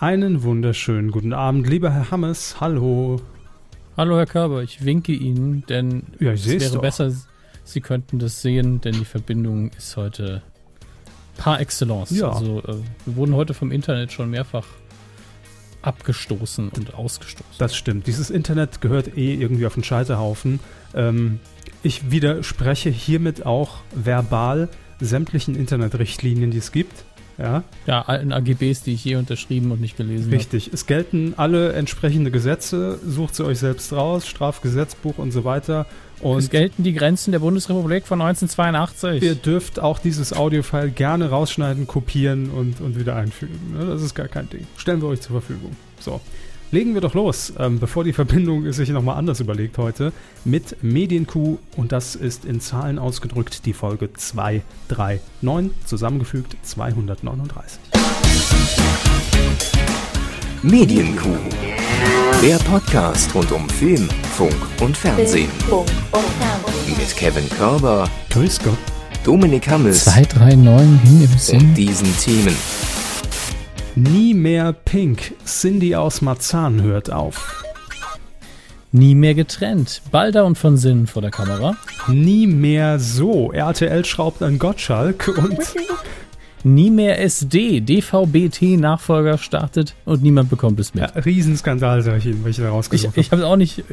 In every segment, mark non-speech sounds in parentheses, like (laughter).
Einen wunderschönen guten Abend, lieber Herr Hammes. Hallo. Hallo, Herr Körber. Ich winke Ihnen, denn Ja, es wäre doch. besser, Sie könnten das sehen, denn die Verbindung ist heute par excellence. Ja. Also, äh, wir wurden heute vom Internet schon mehrfach abgestoßen und ausgestoßen. Das stimmt. Dieses Internet gehört eh irgendwie auf den Scheiterhaufen. Ähm, ich widerspreche hiermit auch verbal sämtlichen Internetrichtlinien, die es gibt. Ja, ja, allen AGBs, die ich je unterschrieben und nicht gelesen habe. richtig. Es gelten alle entsprechende Gesetze. Sucht sie euch selbst raus, Strafgesetzbuch und so weiter. Und Es gelten die Grenzen der Bundesrepublik von 1982. Ihr dürft auch dieses Audiofile gerne rausschneiden, kopieren und, und wieder einfügen. ne? Das ist gar kein Ding. Stellen wir euch zur Verfügung. So, legen wir doch los, ähm, bevor die Verbindung sich nochmal anders überlegt heute, mit Medienkuh und das ist in Zahlen ausgedrückt die Folge 239, zusammengefügt 239. Medienkuh. Der Podcast rund um Film, Funk und Fernsehen. Funk und Fernsehen. Mit Kevin Körber, Grüß Gott. Dominik Hammes 239 hin im und Sinn. diesen Themen. Nie mehr Pink. Cindy aus Marzahn hört auf. Nie mehr getrennt. Balder und von Sinnen vor der Kamera. Nie mehr so. RTL schraubt an Gottschalk und (laughs) Nie mehr SD. DVB-T-Nachfolger startet und niemand bekommt es ja, mit. Riesenskandal, sag ich Ihnen, weil ich da Ich, rausgesucht ich habe es auch nicht äh,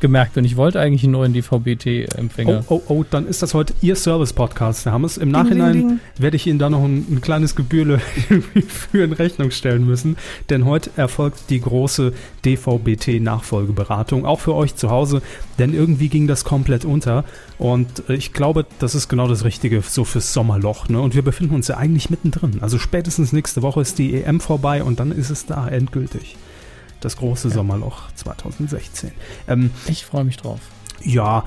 gemerkt und ich wollte eigentlich einen neuen DVB-T-Empfänger. Oh, oh, oh, dann ist das heute Ihr Service-Podcast, Herr Hammers. Im Nachhinein ding, ding. werde ich Ihnen da noch ein, ein kleines Gebührle (laughs) für in Rechnung stellen müssen, denn heute erfolgt die große DVB-T-Nachfolgeberatung, auch für euch zu Hause, denn irgendwie ging das komplett unter und äh, ich glaube, das ist genau das Richtige so fürs Sommerloch. Ne? Und wir befinden uns ja eigentlich mittendrin. Also spätestens nächste Woche ist die EM vorbei und dann ist es da endgültig. Das große Sommerloch 2016. Ähm, Ich freue mich drauf. ja,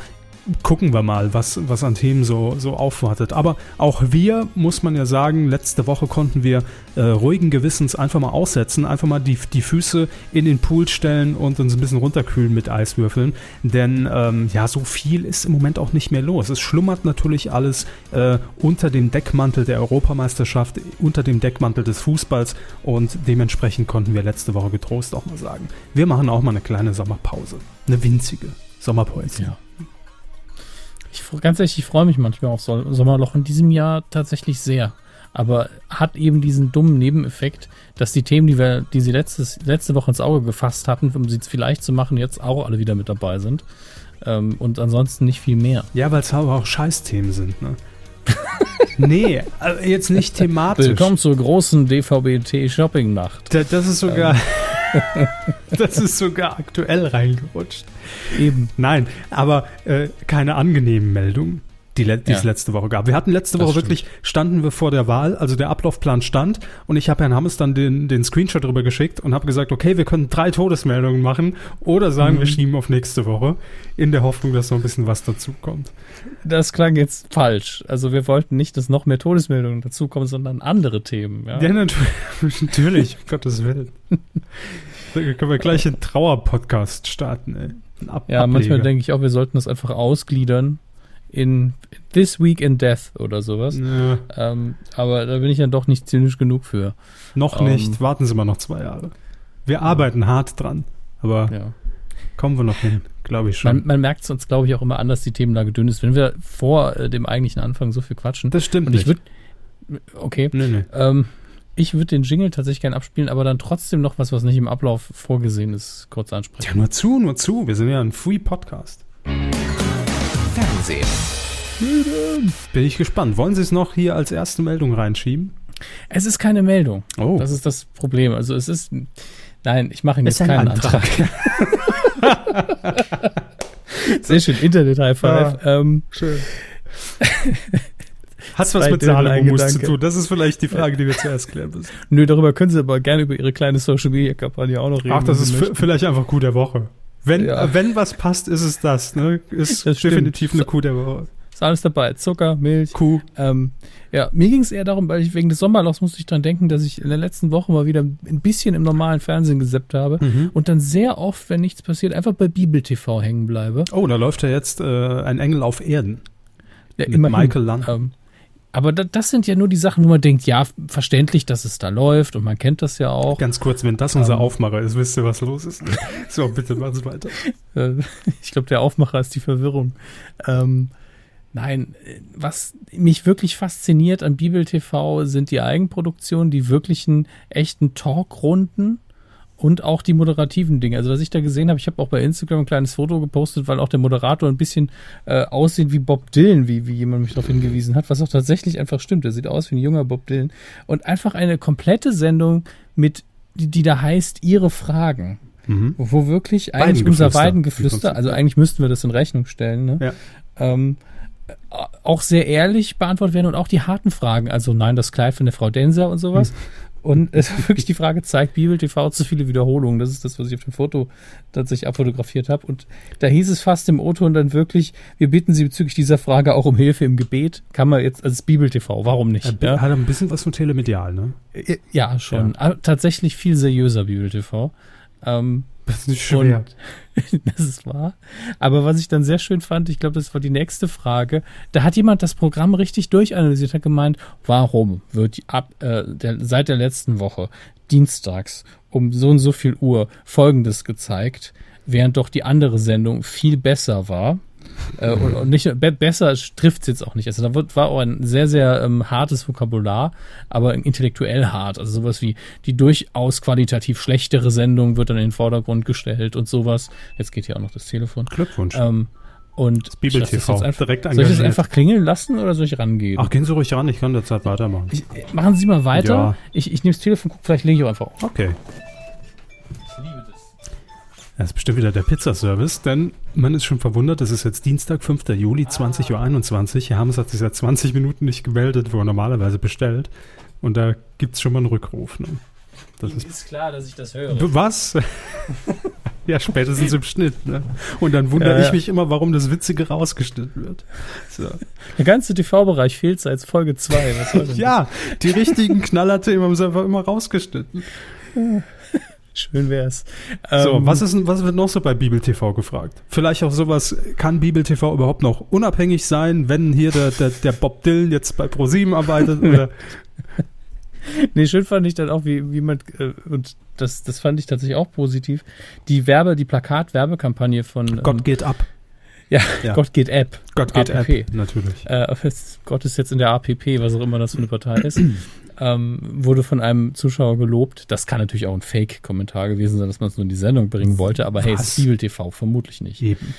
gucken wir mal, was, was an Themen so, so aufwartet. Aber auch wir, muss man ja sagen, letzte Woche konnten wir äh, ruhigen Gewissens einfach mal aussetzen, einfach mal die, die Füße in den Pool stellen und uns ein bisschen runterkühlen mit Eiswürfeln. Denn ähm, ja, so viel ist im Moment auch nicht mehr los. Es schlummert natürlich alles äh, unter dem Deckmantel der Europameisterschaft, unter dem Deckmantel des Fußballs und dementsprechend konnten wir letzte Woche getrost auch mal sagen, wir machen auch mal eine kleine Sommerpause. Eine winzige Sommerpause. Ja. Ich, ganz ehrlich, ich freue mich manchmal auf Sommerloch in diesem Jahr tatsächlich sehr. Aber hat eben diesen dummen Nebeneffekt, dass die Themen, die wir, die sie letztes, letzte Woche ins Auge gefasst hatten, um sie jetzt vielleicht zu machen, jetzt auch alle wieder mit dabei sind. Ähm, und ansonsten nicht viel mehr. Ja, weil es aber auch Scheißthemen sind, ne? (laughs) nee, also jetzt nicht thematisch. Willkommen zur großen DVB-T-Shopping-Nacht. Da- Das ist sogar. (laughs) das ist sogar aktuell reingerutscht. Eben. Nein, aber äh, keine angenehmen Meldungen, die, le die es Ja. letzte Woche gab. Wir hatten letzte Das Woche stimmt. wirklich, standen wir vor der Wahl, also der Ablaufplan stand und ich habe Herrn Hammes dann den, den Screenshot drüber geschickt und habe gesagt, okay, wir können drei Todesmeldungen machen oder sagen, Mhm. wir schieben auf nächste Woche, in der Hoffnung, dass noch ein bisschen was dazu kommt. Das klang jetzt falsch. Also wir wollten nicht, dass noch mehr Todesmeldungen dazukommen, sondern andere Themen. Ja? Ja, natürlich, (laughs) natürlich um Gottes Willen. Da können wir gleich einen Trauer-Podcast starten, ey. Ein Ja, manchmal denke ich auch, wir sollten das einfach ausgliedern in This Week in Death oder sowas. Ja, Ähm, aber da bin ich dann doch nicht zynisch genug für. noch Ähm. nicht, warten Sie mal noch zwei Jahre. Wir arbeiten hart dran, aber Ja. kommen wir noch hin, glaube ich schon. Man, man merkt es uns, glaube ich, auch immer an, dass die Themenlage dünn ist. Wenn wir vor äh, dem eigentlichen Anfang so viel quatschen. das stimmt Und ich nicht. würde. Okay. nee, nee. Ähm, ich würde den Jingle tatsächlich gerne abspielen, aber dann trotzdem noch was, was nicht im Ablauf vorgesehen ist, kurz ansprechen. Ja, nur zu, nur zu. Wir sind ja ein Free-Podcast. Fernsehen. Bin ich gespannt. Wollen Sie es noch hier als erste Meldung reinschieben? Es ist keine Meldung. Oh, Das ist das Problem. Also es ist. Nein, ich mache Ihnen jetzt keinen Antrag. (laughs) Sehr schön, Internet High Five. Ähm, schön. (laughs) Hat's was mit Sahnehumus zu tun? Das ist vielleicht die Frage, die wir zuerst klären müssen. nö, darüber können Sie aber gerne über Ihre kleine Social Media Kampagne auch noch reden. Ach, das ist vielleicht einfach Coup der Woche. Wenn, Ja. wenn was passt, ist es das. Ne? Ist Das definitiv eine Coup der Woche. Ist alles dabei. Zucker, Milch. Kuh. Ähm, ja, mir ging es eher darum, weil ich wegen des Sommerlochs musste ich dran denken, dass ich in der letzten Woche mal wieder ein bisschen im normalen Fernsehen gesappt habe Mhm. und dann sehr oft, wenn nichts passiert, einfach bei Bibel TV hängen bleibe. Oh, da läuft ja jetzt äh, ein Engel auf Erden. Ja, Mit immerhin. Michael London. Ähm, Aber da, das sind ja nur die Sachen, wo man denkt, ja, verständlich, dass es da läuft und man kennt das ja auch. Ganz kurz, wenn das unser Aufmacher ist, wisst ihr, was los ist. (laughs) so, bitte machen weiter. Äh, (laughs) ich glaube, der Aufmacher ist die Verwirrung. Ähm, nein, was mich wirklich fasziniert an Bibel TV sind die Eigenproduktionen, die wirklichen echten Talkrunden und auch die moderativen Dinge. Also was ich da gesehen habe, ich habe auch bei Instagram ein kleines Foto gepostet, weil auch der Moderator ein bisschen äh, aussieht wie Bob Dylan, wie, wie jemand mich darauf hingewiesen hat, was auch tatsächlich einfach stimmt. Er sieht aus wie ein junger Bob Dylan. Und einfach eine komplette Sendung mit, die, die da heißt, ihre Fragen. Mhm. Wo wirklich eigentlich unser Weidengeflüster, also eigentlich müssten wir das in Rechnung stellen, ne? Ja. Ähm, auch sehr ehrlich beantwortet werden und auch die harten Fragen. Also nein, das Kleid von der Frau Denser und sowas. Mhm. Und es wirklich die Frage zeigt, Bibel TV zu viele Wiederholungen. Das ist das, was ich auf dem Foto tatsächlich abfotografiert habe. Und da hieß es fast im O-Ton dann wirklich, wir bitten Sie bezüglich dieser Frage auch um Hilfe im Gebet. Kann man jetzt als Bibel TV, warum nicht? Ja, hat ein bisschen was von Telemedial, ne? Ja, schon. Ja. tatsächlich viel seriöser Bibel TV. Ähm, das ist schwer. (laughs) das ist wahr. Aber was ich dann sehr schön fand, ich glaube, das war die nächste Frage. Da hat jemand das Programm richtig durchanalysiert, hat gemeint, warum wird ab, äh, der, seit der letzten Woche dienstags um so und so viel Uhr Folgendes gezeigt, während doch die andere Sendung viel besser war. Äh, und, und, nicht be besser trifft es jetzt auch nicht. Also da wird, war auch ein sehr, sehr ähm, hartes Vokabular, aber intellektuell hart. Also sowas wie die durchaus qualitativ schlechtere Sendung wird dann in den Vordergrund gestellt und sowas. Jetzt geht hier auch noch das Telefon. Glückwunsch. Ähm, und das Bibel TV das einfach, direkt Soll ich das einfach klingeln lassen oder soll ich rangehen? Ach, gehen Sie ruhig ran, ich kann derzeit weitermachen. Ich, machen Sie mal weiter. Ja. Ich, ich nehme das Telefon, guck, vielleicht lege ich auch einfach auf. Okay. Das ist bestimmt wieder der Pizzaservice, denn man ist schon verwundert, es ist jetzt Dienstag, 5. Juli, 20.21 Uhr. Herr Hammes hat sich seit 20 Minuten nicht gemeldet, wo er normalerweise bestellt. Und da gibt es schon mal einen Rückruf. Ne? Das ist, ist, klar, dass ich das höre. Was? (laughs) ja, spätestens im Schnitt. Ne? Und dann wundere ja, ich mich immer, warum das Witzige rausgeschnitten wird. So. Der ganze TV-Bereich fehlt seit Folge 2. ja, die richtigen Knallerthemen haben sie einfach immer rausgeschnitten. (laughs) Schön wär's. So, ähm, was, ist, was wird noch so bei Bibel TV gefragt? Vielleicht auch sowas, kann Bibel TV überhaupt noch unabhängig sein, wenn hier der, der, der Bob Dylan jetzt bei ProSieben arbeitet? (laughs) Oder? nee, schön fand ich dann auch, wie, wie man, äh, und das, das fand ich tatsächlich auch positiv, die Werbe, die Plakat-Werbekampagne von Gott ähm, geht ab. Ja, ja, Gott geht App. Gott geht APP. App, natürlich. Äh, Gott ist jetzt in der APP, was auch immer das für eine Partei ist (clears throat) ähm, wurde von einem Zuschauer gelobt. Das kann natürlich auch ein Fake-Kommentar gewesen sein, dass man es nur in die Sendung bringen wollte, aber Was? hey, es ist Bibel TV, vermutlich nicht. Eben.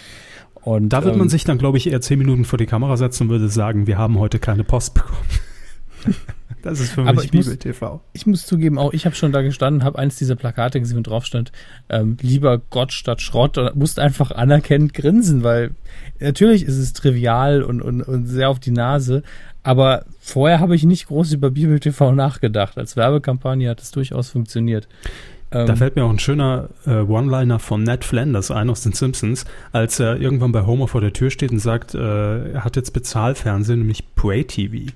Und da wird ähm, man sich dann, glaube ich, eher zehn Minuten vor die Kamera setzen und würde sagen, wir haben heute keine Post bekommen. (laughs) Das ist für mich Bibel TV. Ich muss zugeben, auch ich habe schon da gestanden, habe eins dieser Plakate gesehen, wo drauf stand, ähm, lieber Gott statt Schrott und musste einfach anerkennend grinsen, weil natürlich ist es trivial und, und, und sehr auf die Nase, aber vorher habe ich nicht groß über Bibel TV nachgedacht. Als Werbekampagne hat es durchaus funktioniert. Da ähm, fällt mir auch ein schöner äh, One-Liner von Ned Flanders ein aus den Simpsons, als er irgendwann bei Homer vor der Tür steht und sagt, äh, er hat jetzt Bezahlfernsehen, nämlich Pray TV.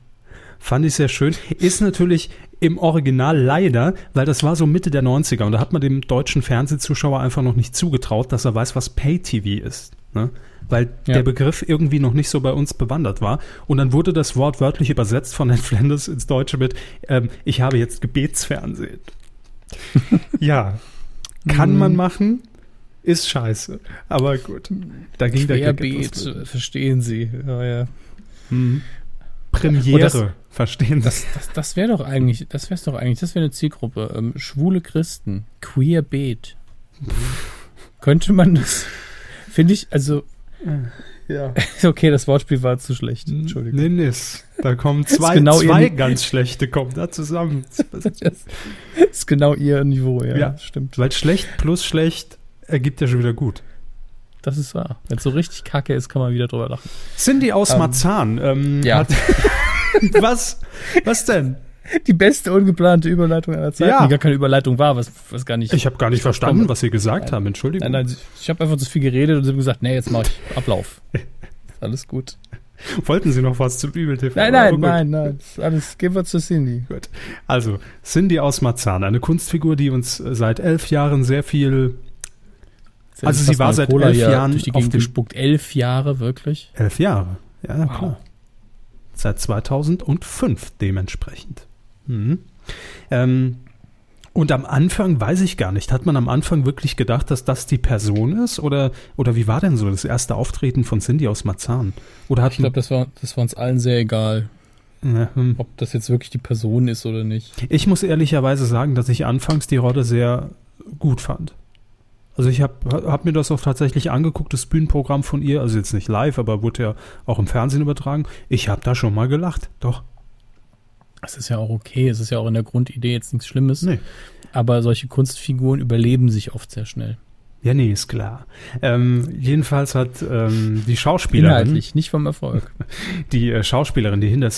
Fand ich sehr schön. Ist natürlich im Original leider, weil das war so Mitte der 90er und da hat man dem deutschen Fernsehzuschauer einfach noch nicht zugetraut, dass er weiß, was Pay TV ist. Ne? Weil ja. der Begriff irgendwie noch nicht so bei uns bewandert war. Und dann wurde das Wort wörtlich übersetzt von Ned Flanders ins Deutsche mit, ähm, ich habe jetzt Gebetsfernsehen. (laughs) ja, kann man mhm. machen, ist scheiße. Aber gut, da ging der Querbeet, verstehen Sie. Ja, ja. Mhm. Premiere, das, verstehen Sie. Das, das, das wäre doch eigentlich, das wäre doch eigentlich, das wäre eine Zielgruppe. Ähm, schwule Christen, Queerbeet. (laughs) Könnte man das, finde ich, also ja. (laughs) Okay, das Wortspiel war zu schlecht. Entschuldigung. Nee, nee, da kommen (laughs) zwei, genau zwei ganz schlechte kommen da zusammen. Das (laughs) ist genau ihr Niveau, ja. ja. Stimmt. Weil schlecht plus schlecht ergibt ja schon wieder gut. Das ist wahr. Wenn es so richtig kacke ist, kann man wieder drüber lachen. Cindy aus ähm, Marzahn ähm, ja. hat. was? Was denn? Die beste ungeplante Überleitung aller Zeiten, ja. die gar keine Überleitung war, was, was gar nicht. Ich habe gar nicht verstanden, komme. was Sie gesagt nein. haben, Entschuldigung. Nein, nein, ich habe einfach zu viel geredet und Sie haben gesagt, nee, jetzt mache ich Ablauf. (laughs) alles gut. Wollten Sie noch was zu Bibel TV? Nein, nein, oh, nein, nein. Alles, gehen wir zu Cindy. Gut. Also, Cindy aus Marzahn, eine Kunstfigur, die uns seit elf Jahren sehr viel. Also, sie war seit Cola elf Jahren durch die Gegend gespuckt. Elf Jahre, wirklich? Elf Jahre, ja, wow. klar. seit 2005 dementsprechend. Mhm. Ähm, und am Anfang weiß ich gar nicht, hat man am Anfang wirklich gedacht, dass das die Person ist? Oder, oder wie war denn so das erste Auftreten von Cindy aus Marzahn? Oder hat ich glaube, das war, das war uns allen sehr egal. Ja, hm. Ob das jetzt wirklich die Person ist oder nicht. Ich muss ehrlicherweise sagen, dass ich anfangs die Rolle sehr gut fand. Also ich habe hab mir das auch tatsächlich angeguckt, das Bühnenprogramm von ihr, also jetzt nicht live, aber wurde ja auch im Fernsehen übertragen. Ich habe da schon mal gelacht, doch. Es ist ja auch okay, es ist ja auch in der Grundidee jetzt nichts Schlimmes. Nee. Aber solche Kunstfiguren überleben sich oft sehr schnell. Ja, nee, ist klar. Ähm, jedenfalls hat ähm, die Schauspielerin. Inhaltlich, nicht vom Erfolg. (laughs) Die äh, Schauspielerin, die hinter,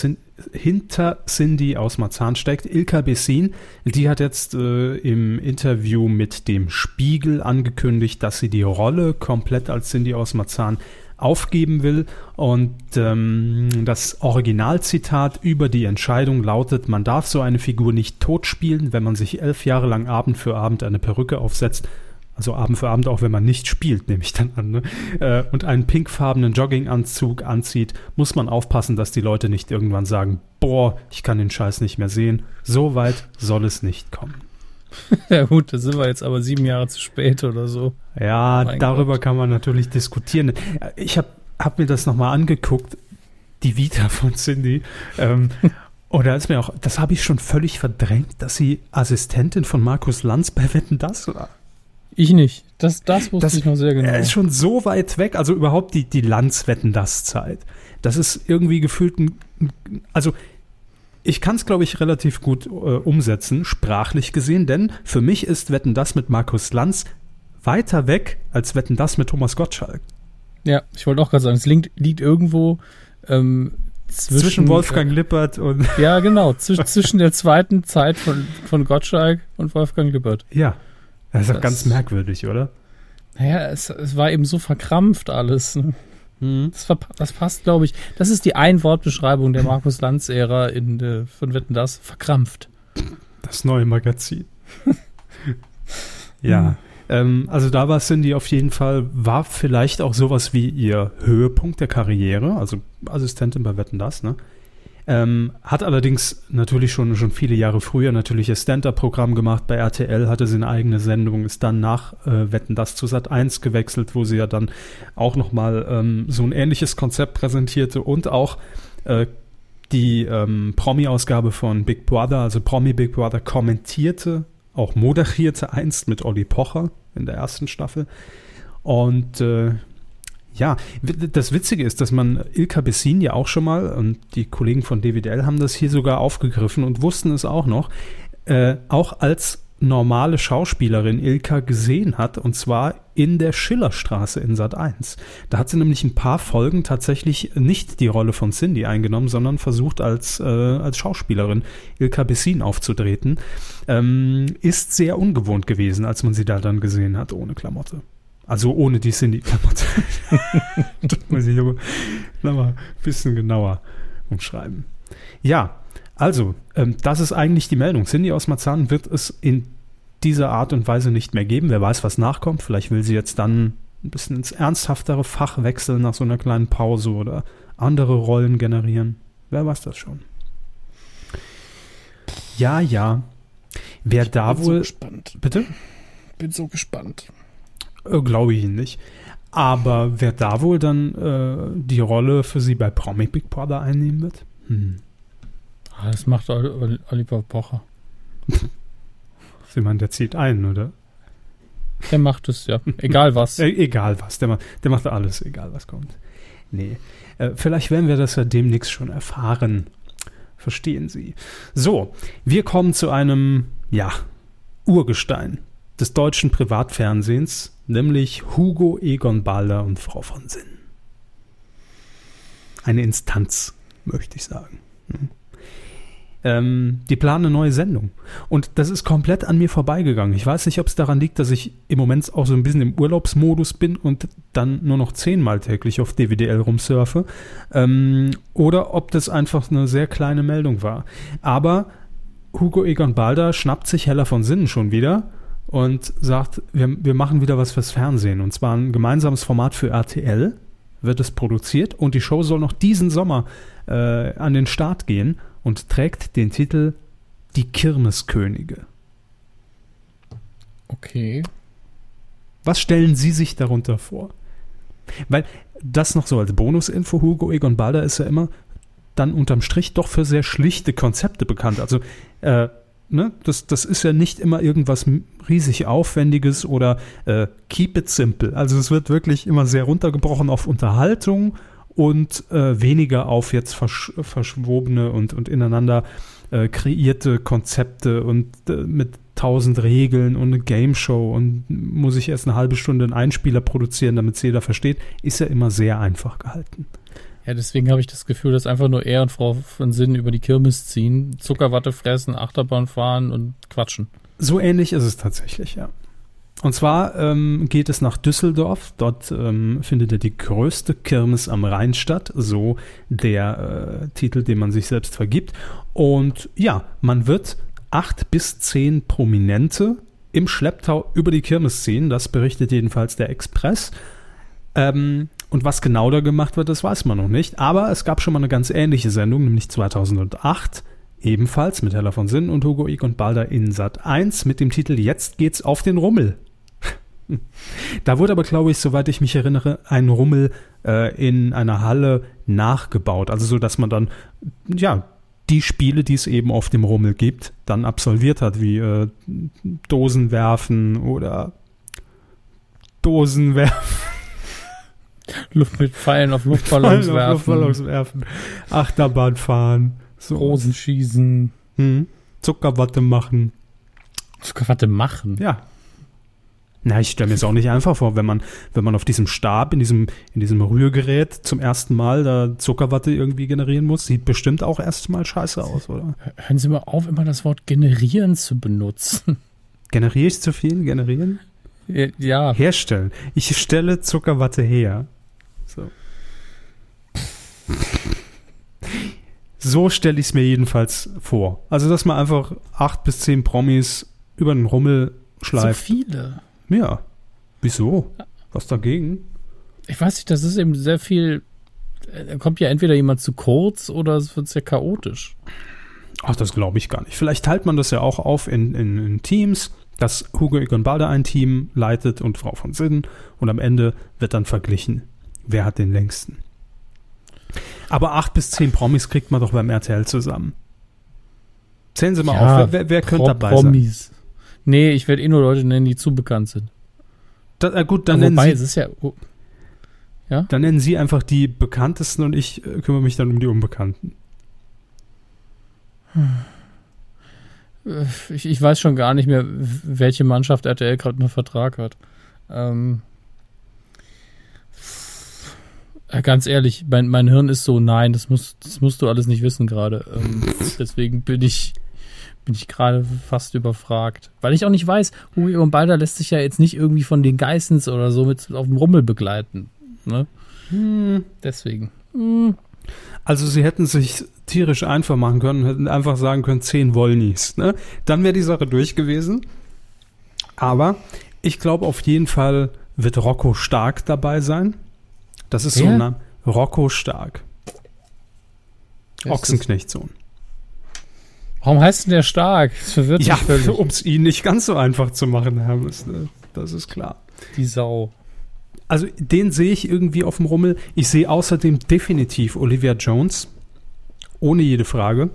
hinter Cindy aus Marzahn steckt, Ilka Bessin, die hat jetzt äh, im Interview mit dem Spiegel angekündigt, dass sie die Rolle komplett als Cindy aus Marzahn aufgeben will. Und ähm, das Originalzitat über die Entscheidung lautet, man darf so eine Figur nicht totspielen, wenn man sich elf Jahre lang Abend für Abend eine Perücke aufsetzt. Also Abend für Abend auch, wenn man nicht spielt, nehme ich dann an. Ne? Äh, und einen pinkfarbenen Jogginganzug anzieht, muss man aufpassen, dass die Leute nicht irgendwann sagen, boah, ich kann den Scheiß nicht mehr sehen. So weit soll es nicht kommen. (laughs) ja gut, da sind wir jetzt aber sieben Jahre zu spät oder so. Ja, mein darüber Gott. kann man natürlich diskutieren. Ich habe hab mir das nochmal angeguckt, die Vita von Cindy. Ähm, (laughs) oder ist mir auch, das habe ich schon völlig verdrängt, dass sie Assistentin von Markus Lanz bei Wetten das war. Ich nicht. Das, das wusste das, ich noch sehr genau. Er ist schon so weit weg, also überhaupt die, die Lanz-Wetten das Zeit. Das ist irgendwie gefühlt ein, also ich kann es, glaube ich, relativ gut äh, umsetzen, sprachlich gesehen, denn für mich ist Wetten das mit Markus Lanz weiter weg als Wetten das mit Thomas Gottschalk. Ja, ich wollte auch gerade sagen, es liegt, liegt irgendwo ähm, zwischen, zwischen, Wolfgang Lippert und. (laughs) Ja, genau, zwisch, (laughs) zwischen der zweiten Zeit von, von Gottschalk und Wolfgang Lippert. Ja. Das ist doch ganz merkwürdig, oder? Naja, es, es war eben so verkrampft alles. Ne? Mhm. Das, das, passt, glaube ich. Das ist die Einwortbeschreibung der Markus Lanz-Ära in äh, von Wetten das. Verkrampft. Das neue Magazin. (laughs) ja. Mhm. Ähm, also da war Cindy auf jeden Fall, war vielleicht auch sowas wie ihr Höhepunkt der Karriere, also Assistentin bei Wetten das, ne? Ähm, hat allerdings natürlich schon, schon viele Jahre früher natürlich ihr Stand-Up-Programm gemacht. Bei RTL hatte sie eine eigene Sendung, ist dann nach äh, Wetten das zu Sat 1 gewechselt, wo sie ja dann auch nochmal ähm, so ein ähnliches Konzept präsentierte und auch äh, die ähm, Promi-Ausgabe von Big Brother, also Promi Big Brother, kommentierte, auch moderierte einst mit Olli Pocher in der ersten Staffel. Und äh, ja, das Witzige ist, dass man Ilka Bessin ja auch schon mal, und die Kollegen von DWDL haben das hier sogar aufgegriffen und wussten es auch noch, äh, auch als normale Schauspielerin Ilka gesehen hat, und zwar in der Schillerstraße in Sat 1. Da hat sie nämlich ein paar Folgen tatsächlich nicht die Rolle von Cindy eingenommen, sondern versucht als, äh, als Schauspielerin Ilka Bessin aufzutreten. Ähm, ist sehr ungewohnt gewesen, als man sie da dann gesehen hat, ohne Klamotte. Also ohne die Cindy-Klamotte. (laughs) das muss ich aber mal ein bisschen genauer umschreiben. Ja, also, ähm, das ist eigentlich die Meldung. Cindy aus Marzahn wird es in dieser Art und Weise nicht mehr geben. Wer weiß, was nachkommt. Vielleicht will sie jetzt dann ein bisschen ins ernsthaftere Fach wechseln nach so einer kleinen Pause oder andere Rollen generieren. Wer weiß das schon. Ja, ja. Wer ich da bin wohl. So gespannt. Bitte? Bin so gespannt. Äh, Glaube ich nicht. Aber wer da wohl dann äh, die Rolle für Sie bei Promi Big Brother einnehmen wird? Hm. Ah, das macht Oliver Pocher. (laughs) Sie meinen, der zieht ein, oder? Der macht es, ja. Egal was. (laughs) e egal was. Der, der macht alles, egal was kommt. Nee. Äh, vielleicht werden wir das ja demnächst schon erfahren. Verstehen Sie. So, wir kommen zu einem, ja, Urgestein des deutschen Privatfernsehens, nämlich Hugo Egon Balder und Frau von Sinn. Eine Instanz, möchte ich sagen. Hm. Ähm, die planen eine neue Sendung. Und das ist komplett an mir vorbeigegangen. Ich weiß nicht, ob es daran liegt, dass ich im Moment auch so ein bisschen im Urlaubsmodus bin und dann nur noch zehnmal täglich auf DWDL rumsurfe. Ähm, oder ob das einfach eine sehr kleine Meldung war. Aber Hugo Egon Balder schnappt sich Heller von Sinnen schon wieder und sagt, wir, wir machen wieder was fürs Fernsehen. Und zwar ein gemeinsames Format für RTL. wird es produziert und die Show soll noch diesen Sommer äh, an den Start gehen und trägt den Titel Die Kirmeskönige. Okay. Was stellen Sie sich darunter vor? Weil das noch so als Bonusinfo, Hugo Egon Balder ist ja immer dann unterm Strich doch für sehr schlichte Konzepte bekannt. Also äh, ne, das, das ist ja nicht immer irgendwas riesig Aufwendiges oder äh, keep it simple. Also es wird wirklich immer sehr runtergebrochen auf Unterhaltung und äh, weniger auf jetzt versch verschwobene und, und ineinander äh, kreierte Konzepte und äh, mit tausend Regeln und eine Game Show und muss ich erst eine halbe Stunde einen Einspieler produzieren, damit es jeder versteht, ist ja immer sehr einfach gehalten. Ja, deswegen habe ich das Gefühl, dass einfach nur er und Frau von Sinn über die Kirmes ziehen, Zuckerwatte fressen, Achterbahn fahren und quatschen. So ähnlich ist es tatsächlich, ja. Und zwar ähm, geht es nach Düsseldorf. Dort ähm, findet er die größte Kirmes am Rhein statt, so der äh, Titel, den man sich selbst vergibt. Und ja, man wird acht bis zehn Prominente im Schlepptau über die Kirmes ziehen. Das berichtet jedenfalls der Express. Ähm, und was genau da gemacht wird, das weiß man noch nicht. Aber es gab schon mal eine ganz ähnliche Sendung, nämlich 2008, ebenfalls mit Hella von Sinn und Hugo Egon Balder in Sat 1 mit dem Titel Jetzt geht's auf den Rummel. (laughs) Da wurde aber, glaube ich, soweit ich mich erinnere, ein Rummel äh, in einer Halle nachgebaut. Also so, dass man dann, ja, die Spiele, die es eben auf dem Rummel gibt, dann absolviert hat, wie äh, Dosen werfen oder Dosen werfen. Luft mit Pfeilen auf Luftballons Pfeilen werfen. Auf Luftballons werfen. Achterbahn fahren. So. Rosen schießen. Hm. Zuckerwatte machen. Zuckerwatte machen? Ja. Na, ich stelle mir es auch nicht einfach vor, wenn man, wenn man auf diesem Stab, in diesem, in diesem Rührgerät zum ersten Mal da Zuckerwatte irgendwie generieren muss. Sieht bestimmt auch erstmal scheiße aus, oder? Hören Sie mal auf, immer das Wort generieren zu benutzen. (laughs) Generiere ich zu viel? Generieren? Ja. Herstellen. Ich stelle Zuckerwatte her. (laughs) So. Stelle ich es mir jedenfalls vor. Also, dass man einfach acht bis zehn Promis über den Rummel schleift. So viele. Ja. Wieso? Was dagegen? Ich weiß nicht, das ist eben sehr viel. Da kommt ja entweder jemand zu kurz oder es wird sehr chaotisch. Ach, das glaube ich gar nicht. Vielleicht teilt man das ja auch auf in, in, in Teams, dass Hugo Egon Balder ein Team leitet und Frau von Sinnen und am Ende wird dann verglichen, wer hat den längsten. Aber acht bis zehn Promis kriegt man doch beim RTL zusammen. Zählen Sie mal Ja, auf, wer, wer könnte dabei sein? Promis. Nee, ich werde eh nur Leute nennen, die zu bekannt sind. Da, äh, gut, dann nennen, wobei, Sie, es ist ja. oh, dann nennen Sie einfach die bekanntesten und ich äh, kümmere mich dann um die Unbekannten. äh, Ich, ich weiß schon gar nicht mehr, welche Mannschaft RTL gerade einen Vertrag hat. Ähm, äh, ganz ehrlich, mein, mein Hirn ist so, nein, das, muss, das musst du alles nicht wissen gerade. Ähm, (laughs) deswegen bin ich, bin ich gerade fast überfragt. Weil ich auch nicht weiß, Hugo und Balder lässt sich ja jetzt nicht irgendwie von den Geissens oder so mit auf dem Rummel begleiten. Ne? Deswegen. Hm. Also sie hätten sich tierisch einfach machen können, hätten einfach sagen können, zehn Wollnis. Ne? Dann wäre die Sache durch gewesen. Aber ich glaube auf jeden Fall wird Rocco Stark dabei sein. Das ist so Wer? ein Name. Rocco Stark. Ochsenknechtsohn. Warum heißt denn der stark? Das verwirrt Ja, mich völlig. (laughs) um es ihnen nicht ganz so einfach zu machen, Hermes. Ne? Das ist klar. Die Sau. Also den sehe ich irgendwie auf dem Rummel. Ich sehe außerdem definitiv Olivia Jones. Ohne jede Frage.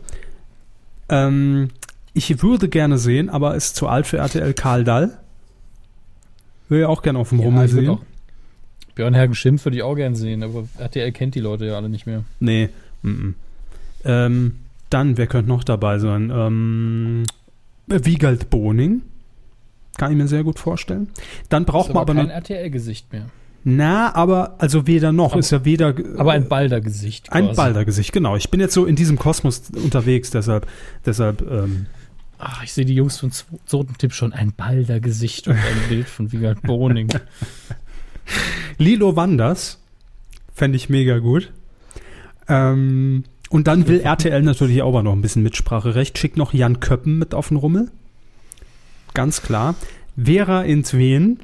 Ähm, ich würde gerne sehen, aber ist zu alt für RTL Karl Dall. Würde ich auch gerne auf dem Rummel ich würd sehen. Björn Hergen Schimpf würde ich auch gern sehen, aber RTL kennt die Leute ja alle nicht mehr. Nee. Mm -mm. Ähm, dann, wer könnte noch dabei sein? Ähm, Wiegald Boning. Kann ich mir sehr gut vorstellen. Dann braucht Ist man aber kein. RTL-Gesicht mehr. Na, aber also weder noch. Aber- ist ja weder. Aber ein Balder-Gesicht. Ein. Balder-Gesicht, genau. Ich bin jetzt so in diesem Kosmos unterwegs, deshalb, deshalb, ähm, Ach, ich sehe die Jungs von Zotentipp schon. Ein Balder-Gesicht und ein Bild von Wiegald Boning. (laughs) Lilo Wanders fände ich mega gut. Ähm, und dann will RTL natürlich auch noch ein bisschen Mitspracherecht. Schickt noch Jan Köppen mit auf den Rummel. Ganz klar. Vera in Tween.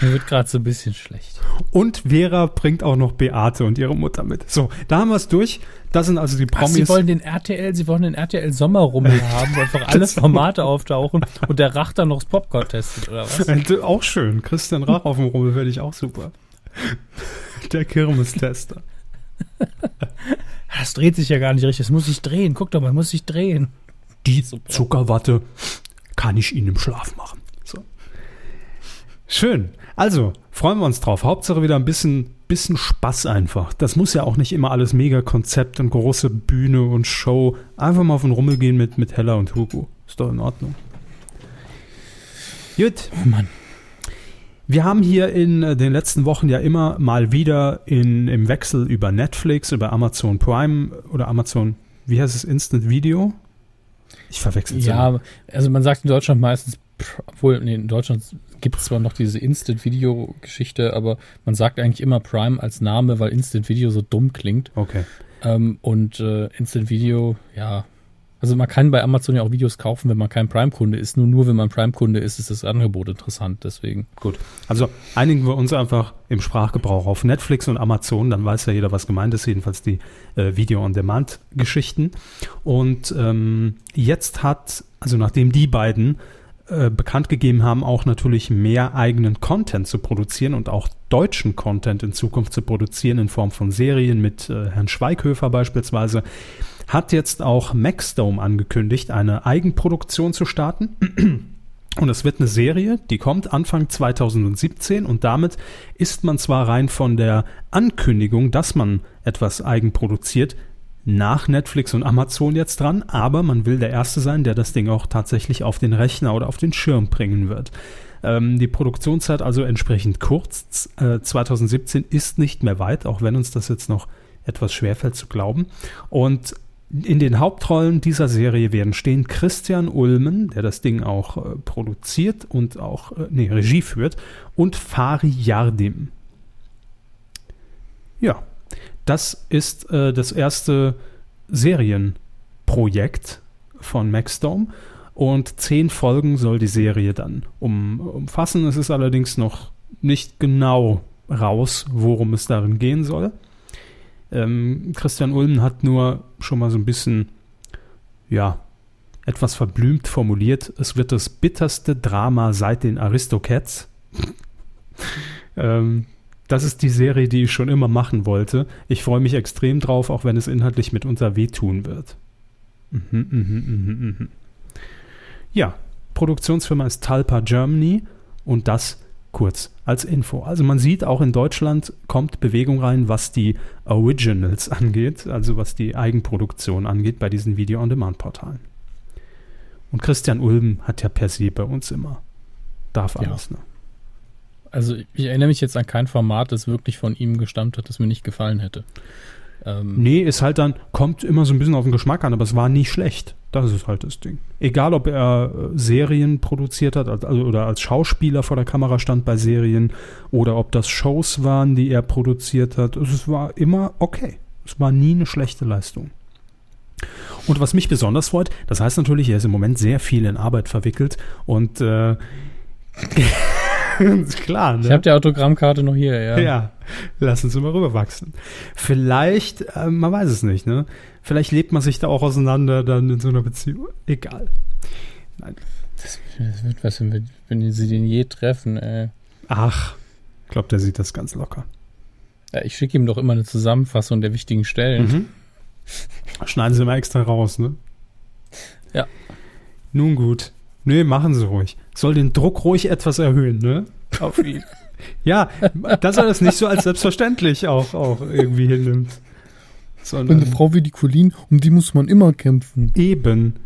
Mir wird gerade so ein bisschen schlecht. Und Vera bringt auch noch Beate und ihre Mutter mit. So, da haben wir es durch. Das sind also die Ach, Promis. sie wollen den RTL, sie wollen den RTL Sommerrummel (laughs) haben, wo einfach alle Formate auftauchen und der Rach dann noch das Popcorn testet, oder was? Äh, auch schön. Christian Rach auf dem Rummel werde ich auch super. Der Kirmestester. Das dreht sich ja gar nicht richtig. Das muss sich drehen. Guck doch mal, muss sich drehen. Die Zuckerwatte kann ich Ihnen im Schlaf machen. Schön. Also, freuen wir uns drauf. Hauptsache wieder ein bisschen, bisschen Spaß einfach. Das muss ja auch nicht immer alles mega Konzept und große Bühne und Show. Einfach mal auf den Rummel gehen mit, mit Hella und Hugo. Ist doch in Ordnung. Gut. Oh Mann. Wir haben hier in äh, den letzten Wochen ja immer mal wieder in, im Wechsel über Netflix, über Amazon Prime oder Amazon, wie heißt es, Instant Video? Ich verwechsel es immer. Ja, also man sagt in Deutschland meistens, obwohl, nee, in Deutschland gibt es zwar noch diese Instant-Video-Geschichte, aber man sagt eigentlich immer Prime als Name, weil Instant-Video so dumm klingt. Okay. Ähm, und äh, Instant-Video, ja. Also man kann bei Amazon ja auch Videos kaufen, wenn man kein Prime-Kunde ist. Nur, nur wenn man Prime-Kunde ist, ist das Angebot interessant. Deswegen. Gut. Also einigen wir uns einfach im Sprachgebrauch auf Netflix und Amazon, dann weiß ja jeder, was gemeint ist, jedenfalls die äh, Video-on-Demand-Geschichten. Und ähm, jetzt hat, also nachdem die beiden äh, bekannt gegeben haben, auch natürlich mehr eigenen Content zu produzieren und auch deutschen Content in Zukunft zu produzieren in Form von Serien mit äh, Herrn Schweighöfer beispielsweise, hat jetzt auch Maxdome angekündigt, eine Eigenproduktion zu starten. (clears throat) Und es wird eine Serie, die kommt Anfang 2017 und damit ist man zwar rein von der Ankündigung, dass man etwas eigenproduziert, nach Netflix und Amazon jetzt dran, aber man will der Erste sein, der das Ding auch tatsächlich auf den Rechner oder auf den Schirm bringen wird. Ähm, die Produktionszeit also entsprechend kurz. Äh, 2017 ist nicht mehr weit, auch wenn uns das jetzt noch etwas schwerfällt zu glauben. Und in den Hauptrollen dieser Serie werden stehen Christian Ulmen, der das Ding auch äh, produziert und auch äh, nee, Regie führt, und Fari Yardim. Ja, das ist äh, das erste Serienprojekt von Maxdome und zehn Folgen soll die Serie dann um, umfassen. Es ist allerdings noch nicht genau raus, worum es darin gehen soll. Ähm, Christian Ulmen hat nur schon mal so ein bisschen, ja, etwas verblümt formuliert. Es wird das bitterste Drama seit den Aristocats. (laughs) ähm, das ist die Serie, die ich schon immer machen wollte. Ich freue mich extrem drauf, auch wenn es inhaltlich mitunter wehtun wird. Mhm, mhm, mhm, mhm. Ja, Produktionsfirma ist Talpa Germany und das kurz als Info. Also man sieht auch in Deutschland kommt Bewegung rein, was die Originals (laughs) angeht, also was die Eigenproduktion angeht bei diesen Video-on-Demand-Portalen. Und Christian Ulm hat ja per se bei uns immer. Darf Ja. alles, ne? Also ich erinnere mich jetzt an kein Format, das wirklich von ihm gestammt hat, das mir nicht gefallen hätte. Ähm, Nee, ist halt dann, kommt immer so ein bisschen auf den Geschmack an, aber es war nie schlecht. Das ist halt das Ding. Egal, ob er äh, Serien produziert hat als- also, oder als Schauspieler vor der Kamera stand bei Serien oder ob das Shows waren, die er produziert hat. Es war immer okay. Es war nie eine schlechte Leistung. Und was mich besonders freut, das heißt natürlich, er ist im Moment sehr viel in Arbeit verwickelt und äh, (laughs) (laughs) klar, ne? Ich habe die Autogrammkarte noch hier, ja. Ja, lass uns mal rüberwachsen. Vielleicht, äh, man weiß es nicht, ne? Vielleicht lebt man sich da auch auseinander dann in so einer Beziehung. Egal. Das, das wird was, wenn, wir, wenn sie den je treffen. Ey. Ach, ich glaube, der sieht das ganz locker. Ja, ich schicke ihm doch immer eine Zusammenfassung der wichtigen Stellen. Mhm. Schneiden Sie mal extra raus, ne? Ja. Nun gut. Nee, machen Sie ruhig. Soll den Druck ruhig etwas erhöhen, ne? Auf ihn. (laughs) Ja, dass er das nicht so als selbstverständlich auch, auch irgendwie hinnimmt. Sondern Eine Frau wie die Colleen, um die muss man immer kämpfen. Eben.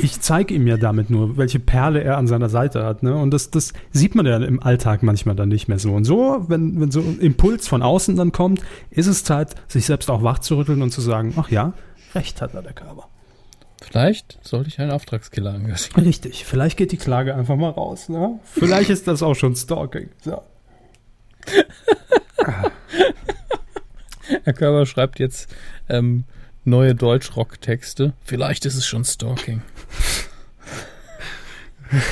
Ich zeige ihm ja damit nur, welche Perle er an seiner Seite hat. Ne? Und das, das sieht man ja im Alltag manchmal dann nicht mehr so. Und so, wenn, wenn so ein Impuls von außen dann kommt, ist es Zeit, sich selbst auch wachzurütteln und zu sagen, ach ja, recht hat er der Körper. Vielleicht sollte ich einen Auftragskiller engagieren. Richtig, vielleicht geht die Klage einfach mal raus. Ne? Vielleicht ist das auch schon Stalking. So. (laughs) Herr Körber schreibt jetzt ähm, neue Deutschrock-Texte. Vielleicht ist es schon Stalking. (laughs)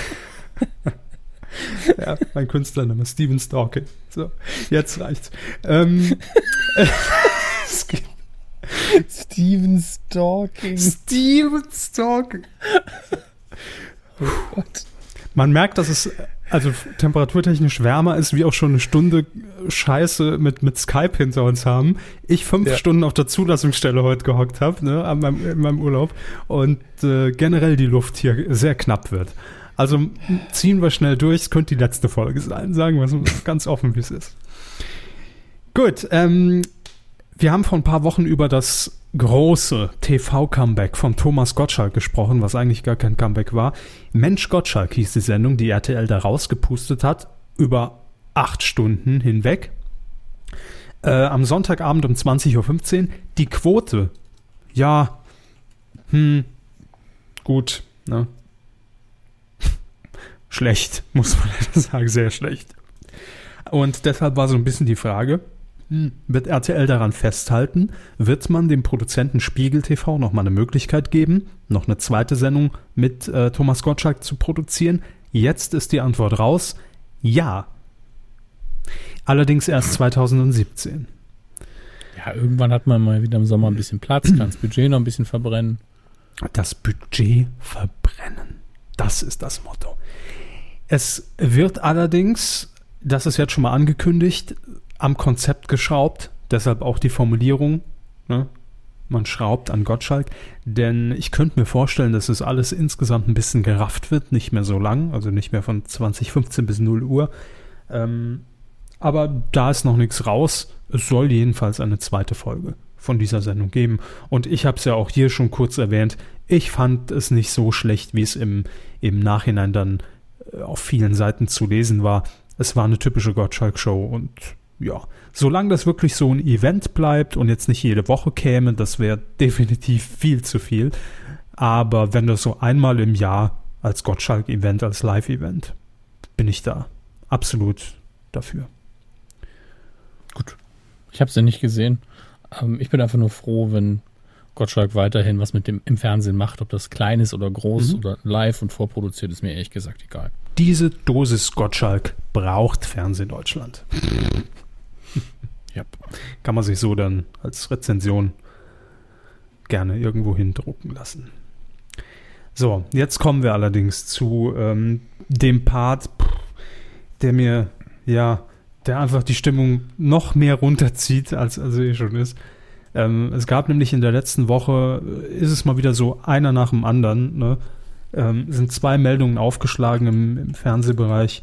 ja, mein Künstlername, Steven Stalking. So, jetzt reicht's. Ähm, (laughs) (laughs) Steven Stalking. Steven Stalking. Oh Gott. Man merkt, dass es also temperaturtechnisch wärmer ist, wie auch schon eine Stunde Scheiße mit, mit Skype hinter uns haben. Ich fünf Ja. Stunden auf der Zulassungsstelle heute gehockt habe, ne, an meinem, in meinem Urlaub. Und äh, generell die Luft hier sehr knapp wird. Also ziehen wir schnell durch. Es könnte die letzte Folge sein, sagen wir es ganz offen, wie es ist. Gut, ähm, wir haben vor ein paar Wochen über das große TV-Comeback von Thomas Gottschalk gesprochen, was eigentlich gar kein Comeback war. Mensch Gottschalk hieß die Sendung, die RTL da rausgepustet hat, über acht Stunden hinweg. Äh, am Sonntagabend um 20.15 Uhr. Die Quote, ja, hm, gut, ne? (laughs) schlecht, muss man sagen, sehr schlecht. Und deshalb war so ein bisschen die Frage, wird RTL daran festhalten? Wird man dem Produzenten Spiegel TV nochmal eine Möglichkeit geben, noch eine zweite Sendung mit äh, Thomas Gottschalk zu produzieren? Jetzt ist die Antwort raus, ja. Allerdings erst 2017. Ja, irgendwann hat man mal wieder im Sommer ein bisschen Platz, kann das (clears throat) Budget noch ein bisschen verbrennen. Das Budget verbrennen. Das ist das Motto. Es wird allerdings, das ist jetzt schon mal angekündigt, am Konzept geschraubt. Deshalb auch die Formulierung. Ne? Man schraubt an Gottschalk. Denn ich könnte mir vorstellen, dass es alles insgesamt ein bisschen gerafft wird. Nicht mehr so lang. Also nicht mehr von 2015 bis 0 Uhr. Ähm, aber da ist noch nichts raus. Es soll jedenfalls eine zweite Folge von dieser Sendung geben. Und ich habe es ja auch hier schon kurz erwähnt. Ich fand es nicht so schlecht, wie es im, im Nachhinein dann äh, auf vielen Seiten zu lesen war. Es war eine typische Gottschalk-Show und ja, solange das wirklich so ein Event bleibt und jetzt nicht jede Woche käme, das wäre definitiv viel zu viel. Aber wenn das so einmal im Jahr als Gottschalk-Event, als Live-Event, bin ich da absolut dafür. Gut. Ich habe es ja nicht gesehen. Ähm, ich bin einfach nur froh, wenn Gottschalk weiterhin was mit dem im Fernsehen macht, ob das klein ist oder groß Mhm. oder live und vorproduziert, ist mir ehrlich gesagt egal. Diese Dosis Gottschalk braucht Fernsehdeutschland. (laughs) Ja. Kann man sich so dann als Rezension gerne irgendwo hindrucken lassen. So, jetzt kommen wir allerdings zu ähm, dem Part, der mir, ja, der einfach die Stimmung noch mehr runterzieht, als, als sie eh schon ist. Ähm, es gab nämlich in der letzten Woche, äh, ist es mal wieder so einer nach dem anderen, ne? ähm, sind zwei Meldungen aufgeschlagen im, im Fernsehbereich,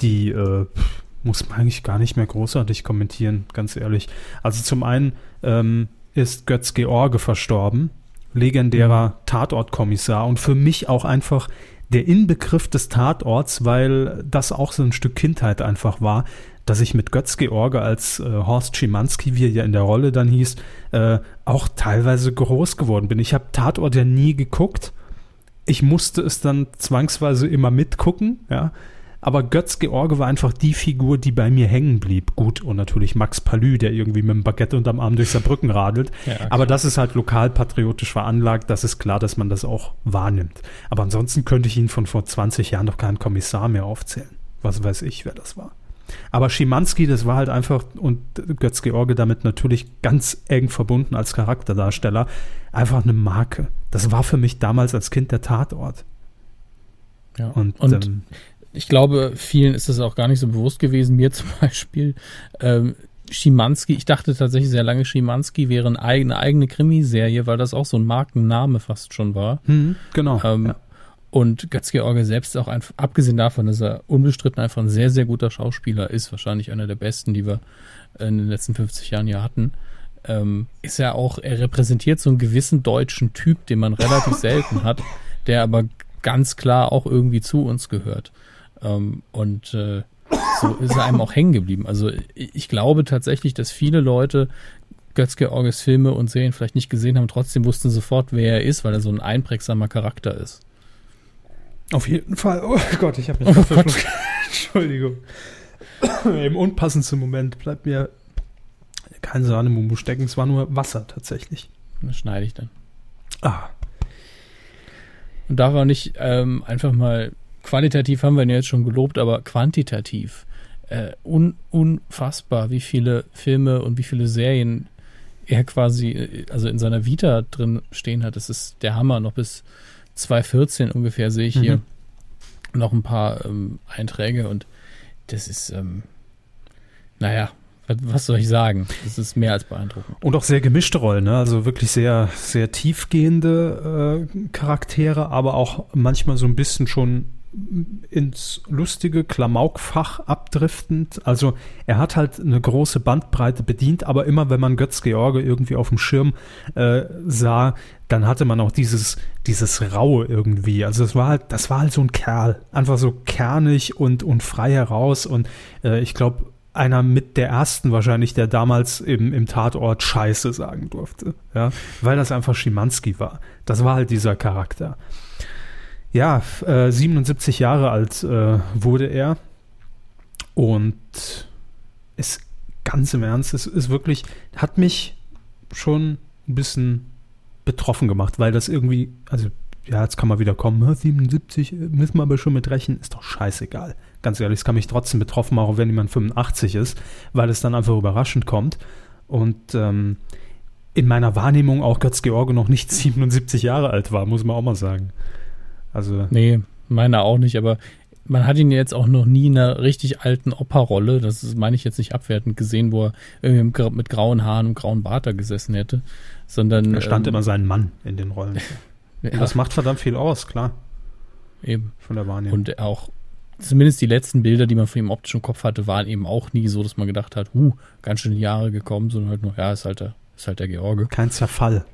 die äh, muss man eigentlich gar nicht mehr großartig kommentieren, ganz ehrlich. Also zum einen ähm, ist Götz George verstorben, legendärer Tatortkommissar und für mich auch einfach der Inbegriff des Tatorts, weil das auch so ein Stück Kindheit einfach war, dass ich mit Götz George als äh, Horst Schimanski, wie er ja in der Rolle dann hieß, äh, auch teilweise groß geworden bin. Ich habe Tatort ja nie geguckt. Ich musste es dann zwangsweise immer mitgucken, ja. Aber Götz George war einfach die Figur, die bei mir hängen blieb. Gut, und natürlich Max Palü, der irgendwie mit dem Baguette unterm Arm durch Saarbrücken radelt. Ja, klar. Aber das ist halt lokalpatriotisch veranlagt. Das ist klar, dass man das auch wahrnimmt. Aber ansonsten könnte ich ihn von vor 20 Jahren noch keinen Kommissar mehr aufzählen. Was weiß ich, wer das war. Aber Schimanski, das war halt einfach, und Götz George damit natürlich ganz eng verbunden als Charakterdarsteller, einfach eine Marke. Das war für mich damals als Kind der Tatort. Ja. Und, Und, ähm, ich glaube, vielen ist das auch gar nicht so bewusst gewesen. Mir (laughs) zum Beispiel. Ähm, Schimanski, ich dachte tatsächlich sehr lange, Schimanski wäre eine eigene, eigene Krimiserie, weil das auch so ein Markenname fast schon war. hm, genau. Ähm, ja. Und Götz-George selbst auch einfach, abgesehen davon, dass er unbestritten einfach ein sehr, sehr guter Schauspieler ist, wahrscheinlich einer der besten, die wir in den letzten 50 Jahren ja hatten, ähm, ist er auch, er repräsentiert so einen gewissen deutschen Typ, den man relativ (laughs) selten hat, der aber ganz klar auch irgendwie zu uns gehört. Ähm, und äh, so ist er einem auch hängen geblieben. Also ich glaube tatsächlich, dass viele Leute Götz-Georges Filme und Serien vielleicht nicht gesehen haben, trotzdem wussten sofort, wer er ist, weil er so ein einprägsamer Charakter ist. Auf jeden Fall. Oh Gott, ich habe mich Oh verschluckt. (laughs) Entschuldigung. Im unpassendsten Moment bleibt mir kein Sahnemumu stecken. Es war nur Wasser tatsächlich. Das schneide ich dann. Ah, Und darf auch nicht ähm, einfach mal qualitativ haben wir ihn jetzt schon gelobt, aber quantitativ äh, un, unfassbar, wie viele Filme und wie viele Serien er quasi, äh, also in seiner Vita drin stehen hat. Das ist der Hammer. Noch bis 2014 ungefähr sehe ich hier Mhm. noch ein paar ähm, Einträge und das ist, ähm, naja, was, was soll ich sagen? Das ist mehr als beeindruckend. Und auch sehr gemischte Rollen, ne? also wirklich sehr, sehr tiefgehende äh, Charaktere, aber auch manchmal so ein bisschen schon ins lustige Klamaukfach abdriftend. Also er hat halt eine große Bandbreite bedient, aber immer wenn man Götz George irgendwie auf dem Schirm äh, sah, dann hatte man auch dieses, dieses Raue irgendwie. Also das war halt, das war halt so ein Kerl. Einfach so kernig und, und frei heraus. Und äh, ich glaube, einer mit der ersten wahrscheinlich, der damals im, im Tatort Scheiße sagen durfte. Ja, weil das einfach Schimanski war. Das war halt dieser Charakter. Ja, äh, 77 Jahre alt äh, wurde er. Und ist ganz im Ernst, es ist wirklich, hat mich schon ein bisschen betroffen gemacht, weil das irgendwie, also ja, jetzt kann man wieder kommen, "Ja, 77, äh, müssen wir aber schon mit rechnen, ist doch scheißegal. Ganz ehrlich, es kann mich trotzdem betroffen machen, wenn jemand 85 ist, weil es dann einfach überraschend kommt. Und ähm, in meiner Wahrnehmung auch Götz George noch nicht (laughs) 77 Jahre alt war, muss man auch mal sagen. Also, Nee, meiner auch nicht, aber man hat ihn jetzt auch noch nie in einer richtig alten Operrolle, das ist, meine ich jetzt nicht abwertend gesehen, wo er irgendwie mit, gra- mit grauen Haaren und grauen Bart da gesessen hätte, sondern da stand ähm, immer sein Mann in den Rollen. (laughs) ja, das macht verdammt viel aus, klar, eben. von der Wahrnehmung. Und auch zumindest die letzten Bilder, die man von ihm optisch im Kopf hatte, waren eben auch nie so, dass man gedacht hat, huh, ganz schön Jahre gekommen, sondern halt nur, ja, ist halt der, ist halt der George. Kein Zerfall.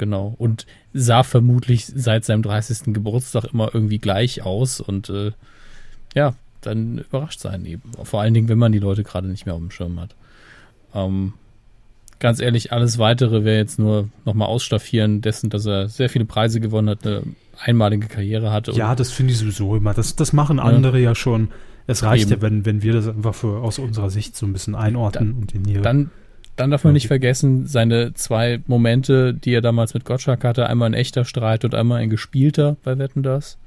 Genau. Und sah vermutlich seit seinem 30. Geburtstag immer irgendwie gleich aus und äh, ja, dann überrascht sein eben. Vor allen Dingen, wenn man die Leute gerade nicht mehr auf dem Schirm hat. Ähm, ganz ehrlich, alles weitere wäre jetzt nur nochmal ausstaffieren dessen, dass er sehr viele Preise gewonnen hat, eine einmalige Karriere hatte. Ja, das finde ich sowieso immer. Das, das machen andere ja, schon. Es reicht Eben. ja, wenn, wenn wir das einfach für, aus unserer Sicht so ein bisschen einordnen und in ihre. Dann, dann darf man nicht vergessen, seine zwei Momente, die er damals mit Gottschalk hatte, einmal ein echter Streit und einmal ein gespielter bei Wetten das,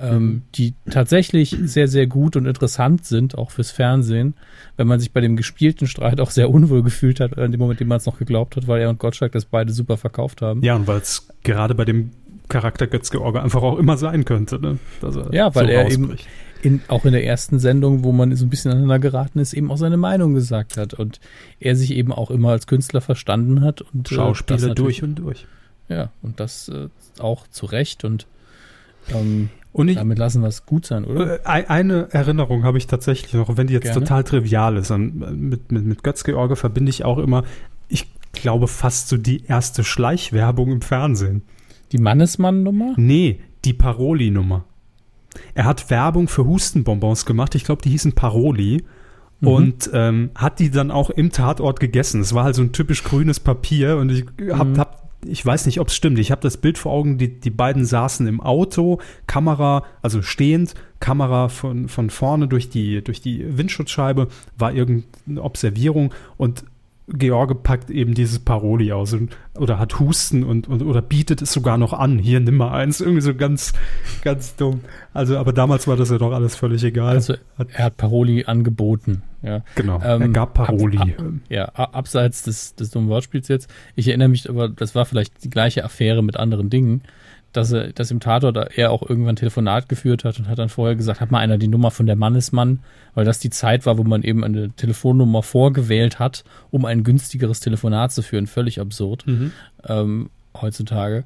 ähm, Mhm. die tatsächlich sehr, sehr gut und interessant sind, auch fürs Fernsehen, wenn man sich bei dem gespielten Streit auch sehr unwohl gefühlt hat, in dem Moment, in dem man es noch geglaubt hat, weil er und Gottschalk das beide super verkauft haben. ja, und weil es gerade bei dem Charakter Götz George einfach auch immer sein könnte, ne? Er Ja, weil er eben- rausbricht. In, auch in der ersten Sendung, wo man so ein bisschen aneinander geraten ist, eben auch seine Meinung gesagt hat und er sich eben auch immer als Künstler verstanden hat und äh, Schauspieler durch und durch. Ja, und das äh, auch zu Recht und ähm, Und ich, damit lassen wir es gut sein, oder? Äh, ein- Eine Erinnerung habe ich tatsächlich noch, wenn die jetzt Gerne. total trivial ist. Und mit, mit, mit Götz George verbinde ich auch immer, ich glaube, fast so die erste Schleichwerbung im Fernsehen. Die Mannesmann-Nummer? Nee, die Paroli-Nummer. Er hat Werbung für Hustenbonbons gemacht. Ich glaube, die hießen Paroli. Mhm. Und ähm, hat die dann auch im Tatort gegessen. Es war halt so ein typisch grünes Papier. Und ich hab, Mhm. hab ich weiß nicht, ob es stimmt. Ich habe das Bild vor Augen, die, die beiden saßen im Auto, Kamera, also stehend, Kamera von, von vorne durch die, durch die Windschutzscheibe, war irgendeine Observierung und George packt eben dieses Paroli aus und, oder hat Husten und, und oder bietet es sogar noch an. Hier, nimm mal eins. Irgendwie so ganz, ganz dumm. Also, aber damals war das ja doch alles völlig egal. Also er hat Paroli angeboten, ja. genau, ähm, er gab Paroli. ab- Ja, a- abseits des, des dummen Wortspiels jetzt. Ich erinnere mich aber, das war vielleicht die gleiche Affäre mit anderen Dingen, dass er, dass im Tatort er auch irgendwann ein Telefonat geführt hat und hat dann vorher gesagt, hat mal einer die Nummer von der Mannesmann, weil das die Zeit war, wo man eben eine Telefonnummer vorgewählt hat, um ein günstigeres Telefonat zu führen. Völlig absurd Mhm. ähm, heutzutage.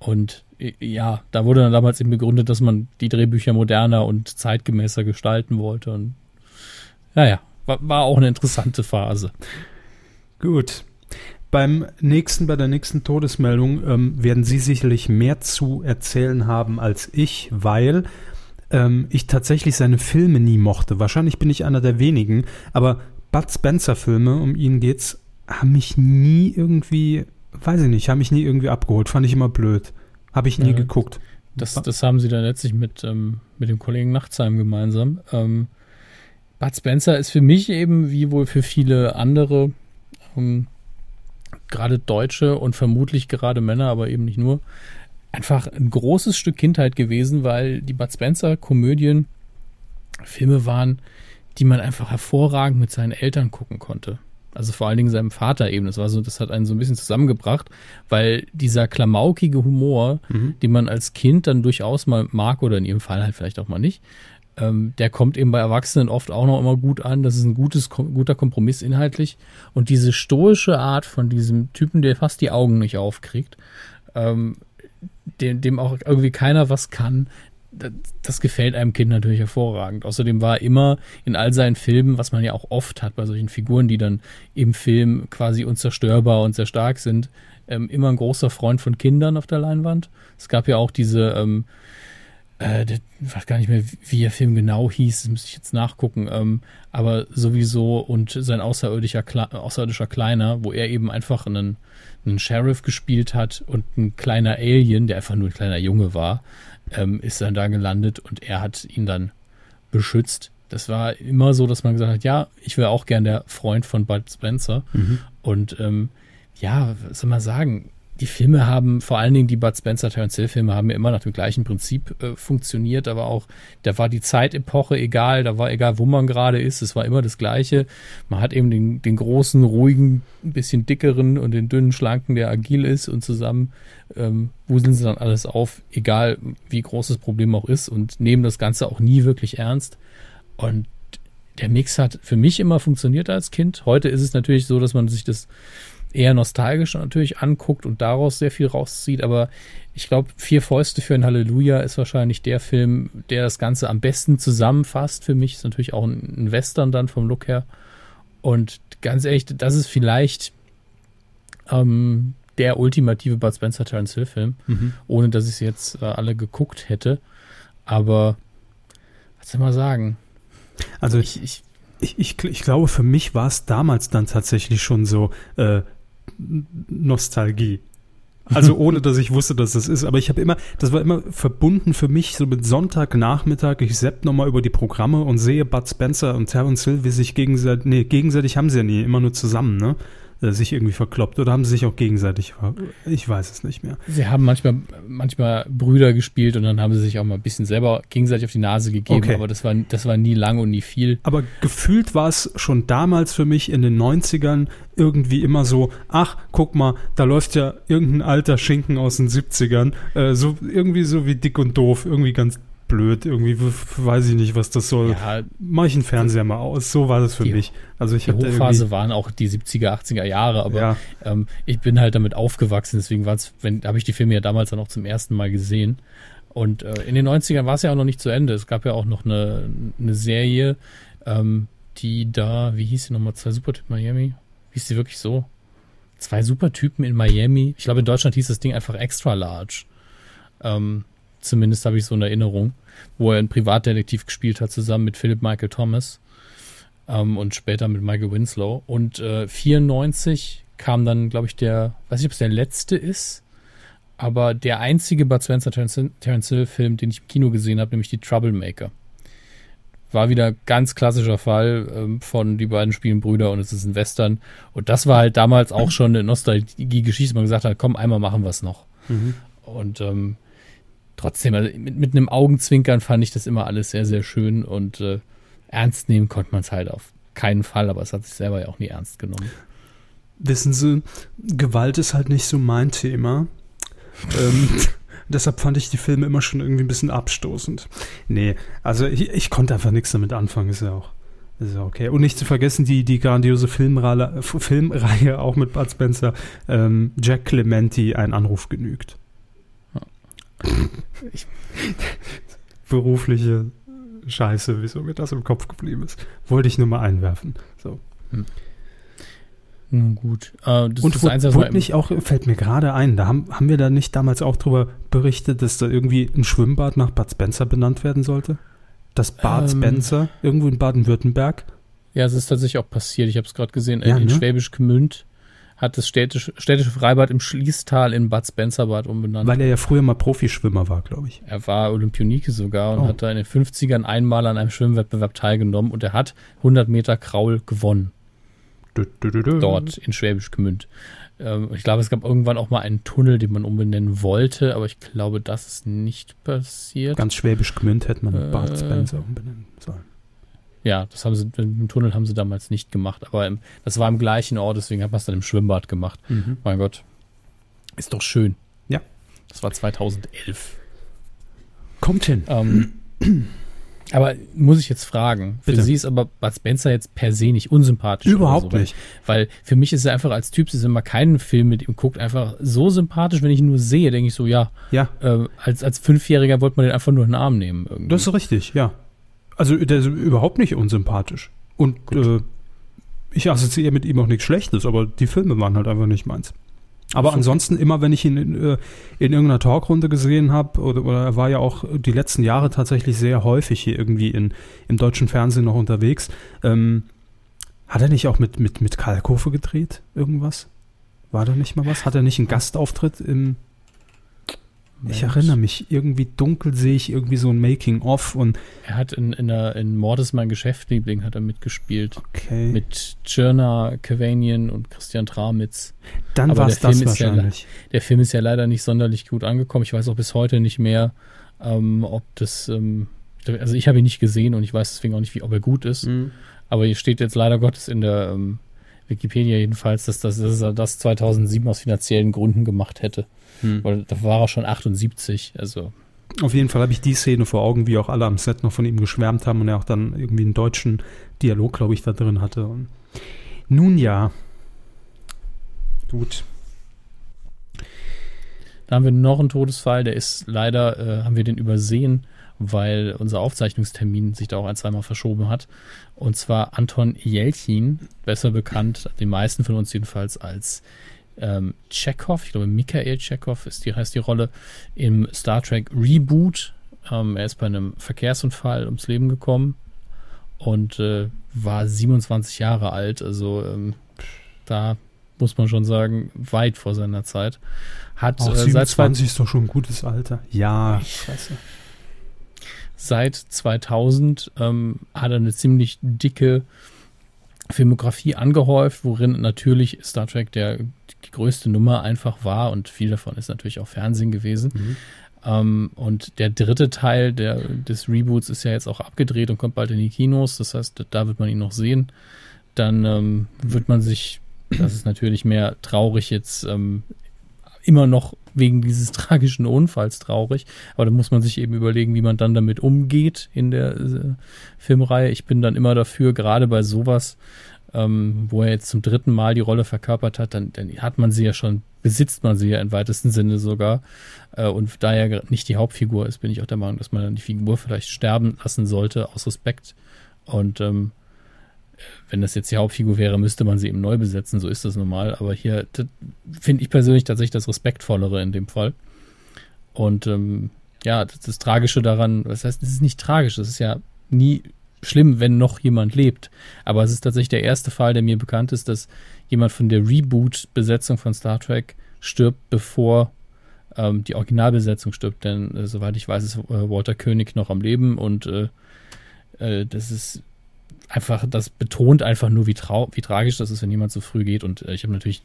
Und i- ja, da wurde dann damals eben begründet, dass man die Drehbücher moderner und zeitgemäßer gestalten wollte. Und naja, war, war auch eine interessante Phase. Gut. Beim nächsten, bei der nächsten Todesmeldung ähm, werden Sie sicherlich mehr zu erzählen haben als ich, weil ähm, ich tatsächlich seine Filme nie mochte. Wahrscheinlich bin ich einer der wenigen, aber Bud Spencer Filme, um ihn geht's, haben mich nie irgendwie, weiß ich nicht, haben mich nie irgendwie abgeholt. Fand ich immer blöd. Habe ich nie Ja. geguckt. Das, das haben sie dann letztlich mit, ähm, mit dem Kollegen Nachtsheim gemeinsam. Ähm, Bud Spencer ist für mich eben, wie wohl für viele andere, ähm, gerade Deutsche und vermutlich gerade Männer, aber eben nicht nur, einfach ein großes Stück Kindheit gewesen, weil die Bud Spencer Komödien Filme waren, die man einfach hervorragend mit seinen Eltern gucken konnte. Also vor allen Dingen seinem Vater eben. Das war so, das hat einen so ein bisschen zusammengebracht, weil dieser klamaukige Humor, mhm. den man als Kind dann durchaus mal mag oder in ihrem Fall halt vielleicht auch mal nicht, ähm, der kommt eben bei Erwachsenen oft auch noch immer gut an. Das ist ein gutes, guter Kompromiss inhaltlich. Und diese stoische Art von diesem Typen, der fast die Augen nicht aufkriegt, ähm, dem, dem auch irgendwie keiner was kann, das, das gefällt einem Kind natürlich hervorragend. Außerdem war er immer in all seinen Filmen, was man ja auch oft hat bei solchen Figuren, die dann im Film quasi unzerstörbar und sehr stark sind, ähm, immer ein großer Freund von Kindern auf der Leinwand. Es gab ja auch diese, ähm, äh, ich weiß gar nicht mehr, wie der Film genau hieß, das müsste ich jetzt nachgucken, ähm, aber sowieso und sein außerirdischer, außerirdischer Kleiner, wo er eben einfach einen, einen Sheriff gespielt hat und ein kleiner Alien, der einfach nur ein kleiner Junge war, ähm, ist dann da gelandet und er hat ihn dann beschützt. Das war immer so, dass man gesagt hat, ja, ich wäre auch gern der Freund von Bud Spencer. Mhm. Und ähm, ja, was soll man sagen, die Filme haben, vor allen Dingen die Bud Spencer Terence Hill Filme haben ja immer nach dem gleichen Prinzip äh, funktioniert, aber auch, da war die Zeitepoche egal, da war egal, wo man gerade ist, es war immer das Gleiche. Man hat eben den, den großen, ruhigen, ein bisschen dickeren und den dünnen, schlanken, der agil ist und zusammen ähm, wuseln sie dann alles auf, egal wie groß das Problem auch ist und nehmen das Ganze auch nie wirklich ernst. Und der Mix hat für mich immer funktioniert als Kind. Heute ist es natürlich so, dass man sich das eher nostalgisch natürlich anguckt und daraus sehr viel rauszieht. Aber ich glaube, Vier Fäuste für ein Halleluja ist wahrscheinlich der Film, der das Ganze am besten zusammenfasst. Für mich ist natürlich auch ein Western dann vom Look her. Und ganz ehrlich, das ist vielleicht ähm, der ultimative Bud Spencer Terence Hill Film, mhm. ohne dass ich es jetzt äh, alle geguckt hätte. Aber was soll man sagen? Also ich, ich, ich, ich, ich glaube, für mich war es damals dann tatsächlich schon so, äh, Nostalgie. Also ohne, dass ich wusste, dass das ist. Aber ich habe immer, das war immer verbunden für mich so mit Sonntagnachmittag. Ich sepp nochmal über die Programme und sehe Bud Spencer und Terence Hill, wie sich gegenseitig, nee, gegenseitig haben sie ja nie, immer nur zusammen, ne? Äh, sich irgendwie verkloppt oder haben sie sich auch gegenseitig ich weiß es nicht mehr. Sie haben manchmal manchmal Brüder gespielt und dann haben sie sich auch mal ein bisschen selber gegenseitig auf die Nase gegeben, okay. aber das war das war nie lang und nie viel. Aber gefühlt war es schon damals für mich in den 90ern irgendwie immer so, ach, guck mal, da läuft ja irgendein alter Schinken aus den 70ern, äh, so irgendwie so wie dick und doof, irgendwie ganz blöd. Irgendwie weiß ich nicht, was das soll. Ja, Mach ich einen Fernseher mal aus. So war das für die, mich. Also ich die Hochphase waren auch die 70er, 80er Jahre, aber ja. ähm, ich bin halt damit aufgewachsen. Deswegen habe ich die Filme ja damals dann auch zum ersten Mal gesehen. Und äh, in den 90ern war es ja auch noch nicht zu Ende. Es gab ja auch noch eine, eine Serie, ähm, die da, wie hieß sie nochmal, zwei Supertypen Miami? Hieß sie wirklich so? Zwei Supertypen in Miami. Ich glaube, in Deutschland hieß das Ding einfach Extra Large. Ähm, zumindest habe ich so eine Erinnerung wo er einen Privatdetektiv gespielt hat, zusammen mit Philip Michael Thomas ähm, und später mit Michael Winslow. Und äh, 94 kam dann, glaube ich, der, weiß nicht, ob es der letzte ist, aber der einzige Bud Spencer Terence Hill Film, den ich im Kino gesehen habe, nämlich die Troublemaker. War wieder ganz klassischer Fall ähm, von die beiden spielen Brüder und es ist ein Western. Und das war halt damals auch schon eine Nostalgie-Geschichte, man gesagt hat, komm, einmal machen wir es noch. Mhm. Und ähm, trotzdem, also mit, mit einem Augenzwinkern fand ich das immer alles sehr, sehr schön und äh, ernst nehmen konnte man es halt auf keinen Fall, aber es hat sich selber ja auch nie ernst genommen. Wissen Sie, Gewalt ist halt nicht so mein Thema. ähm, (laughs) deshalb fand ich die Filme immer schon irgendwie ein bisschen abstoßend. Nee, also ich, ich konnte einfach nichts damit anfangen, ist ja auch. Ist ja okay. Und nicht zu vergessen, die, die grandiose Filmreihe, Filmreihe auch mit Bud Spencer, ähm, Jack Clementi, ein Anruf genügt. Ich, berufliche Scheiße, wieso mir das im Kopf geblieben ist. Wollte ich nur mal einwerfen. So. Hm. Nun gut. Äh, das und wurde, eins, wurde nicht auch, fällt mir gerade ein, da haben, haben wir da nicht damals auch drüber berichtet, dass da irgendwie ein Schwimmbad nach Bad Spencer benannt werden sollte? Das Bad ähm, Spencer, irgendwo in Baden-Württemberg? Ja, es ist tatsächlich auch passiert. Ich habe es gerade gesehen, ja, in ne? Schwäbisch Gmünd hat das städtische, städtische Freibad im Schließtal in Bad Spencerbad umbenannt. Weil er ja früher mal Profischwimmer war, glaube ich. Er war Olympionike sogar und oh. hat da in den 50ern einmal an einem Schwimmwettbewerb teilgenommen und er hat 100 Meter Kraul gewonnen. Du, du, du, Dort in Schwäbisch Gmünd. Ähm, ich glaube, es gab irgendwann auch mal einen Tunnel, den man umbenennen wollte, aber ich glaube, das ist nicht passiert. Ganz schwäbisch Gmünd hätte man Äh. Bad Spencer umbenennen sollen. Ja, das haben sie, den Tunnel haben sie damals nicht gemacht, aber im, das war im gleichen Ort, deswegen hat man es dann im Schwimmbad gemacht. Mein Gott. Ist doch schön. Ja. Das war 2011. Kommt hin. Ähm, aber muss ich jetzt fragen, für Bitte. sie ist aber Bud Spencer jetzt per se nicht unsympathisch. Überhaupt so, nicht. Weil für mich ist er einfach als Typ, wenn man keinen Film mit ihm guckt, einfach so sympathisch, wenn ich ihn nur sehe, denke ich so, ja, Ja, äh, als, als Fünfjähriger wollte man den einfach nur in den Arm nehmen. Irgendwie. das ist richtig, ja. Also der ist überhaupt nicht unsympathisch. Und äh, ich assoziiere mit ihm auch nichts Schlechtes, aber die Filme waren halt einfach nicht meins. Aber okay. ansonsten, immer wenn ich ihn in, äh, in irgendeiner Talkrunde gesehen habe, oder, oder er war ja auch die letzten Jahre tatsächlich sehr häufig hier irgendwie in, im deutschen Fernsehen noch unterwegs, ähm, hat er nicht auch mit, mit, mit Kalkofe gedreht? Irgendwas? War da nicht mal was? Hat er nicht einen Gastauftritt im. Ich Mensch. erinnere mich, irgendwie dunkel sehe ich irgendwie so ein Making-of und Er hat in, in, der, in Mord ist mein Geschäftliebling hat er mitgespielt. okay, Mit Tschirner, Kavanian und Christian Tramitz. dann war es das Film ist ja wahrscheinlich. Der Film ist ja leider nicht sonderlich gut angekommen. Ich weiß auch bis heute nicht mehr, ähm, ob das, ähm, also ich habe ihn nicht gesehen und ich weiß deswegen auch nicht, wie, ob er gut ist. Mhm. Aber hier steht jetzt leider Gottes in der ähm, Wikipedia jedenfalls, dass, das, dass er das 2007 aus finanziellen Gründen gemacht hätte. Hm. Weil da war er schon 78. Also Auf jeden Fall habe ich die Szene vor Augen, wie auch alle am Set noch von ihm geschwärmt haben und er auch dann irgendwie einen deutschen Dialog, glaube ich, da drin hatte. Und nun ja. Gut. Da haben wir noch einen Todesfall, der ist leider, äh, haben wir den übersehen, weil unser Aufzeichnungstermin sich da auch ein, zweimal verschoben hat. Und zwar Anton Jelchin, besser bekannt, den meisten von uns jedenfalls als ähm, Chekhov, ich glaube Mikhail Chekhov ist die, heißt die Rolle, im Star Trek Reboot. Ähm, er ist bei einem Verkehrsunfall ums Leben gekommen und äh, war 27 Jahre alt, also ähm, da muss man schon sagen, weit vor seiner Zeit. Hat Auch äh, seit, zwei, 27 ist doch schon ein gutes Alter. Ja, scheiße. seit 2000 ähm, hat er eine ziemlich dicke Filmografie angehäuft, worin natürlich Star Trek der die größte Nummer einfach war und viel davon ist natürlich auch Fernsehen gewesen. Mhm. Ähm, und der dritte Teil der, des Reboots ist ja jetzt auch abgedreht und kommt bald in die Kinos. Das heißt, da wird man ihn noch sehen. Dann ähm, wird man sich, das ist natürlich mehr traurig jetzt, ähm, immer noch wegen dieses (laughs) tragischen Unfalls traurig. Aber da muss man sich eben überlegen, wie man dann damit umgeht in der äh, Filmreihe. Ich bin dann immer dafür, gerade bei sowas, ähm, wo er jetzt zum dritten Mal die Rolle verkörpert hat, dann, dann hat man sie ja schon, besitzt man sie ja im weitesten Sinne sogar. Äh, und da er nicht die Hauptfigur ist, bin ich auch der Meinung, dass man dann die Figur vielleicht sterben lassen sollte, aus Respekt. Und ähm, wenn das jetzt die Hauptfigur wäre, müsste man sie eben neu besetzen, so ist das normal. Aber hier finde ich persönlich tatsächlich das Respektvollere in dem Fall. Und ähm, ja, das, das Tragische daran, was heißt, es ist nicht tragisch, es ist ja nie schlimm, wenn noch jemand lebt. Aber es ist tatsächlich der erste Fall, der mir bekannt ist, dass jemand von der Reboot-Besetzung von Star Trek stirbt, bevor ähm, die Originalbesetzung stirbt. Denn äh, soweit ich weiß, ist äh, Walter König noch am Leben und äh, äh, das ist einfach, das betont einfach nur, wie, trau wie tragisch das ist, wenn jemand so früh geht. Und äh, ich habe natürlich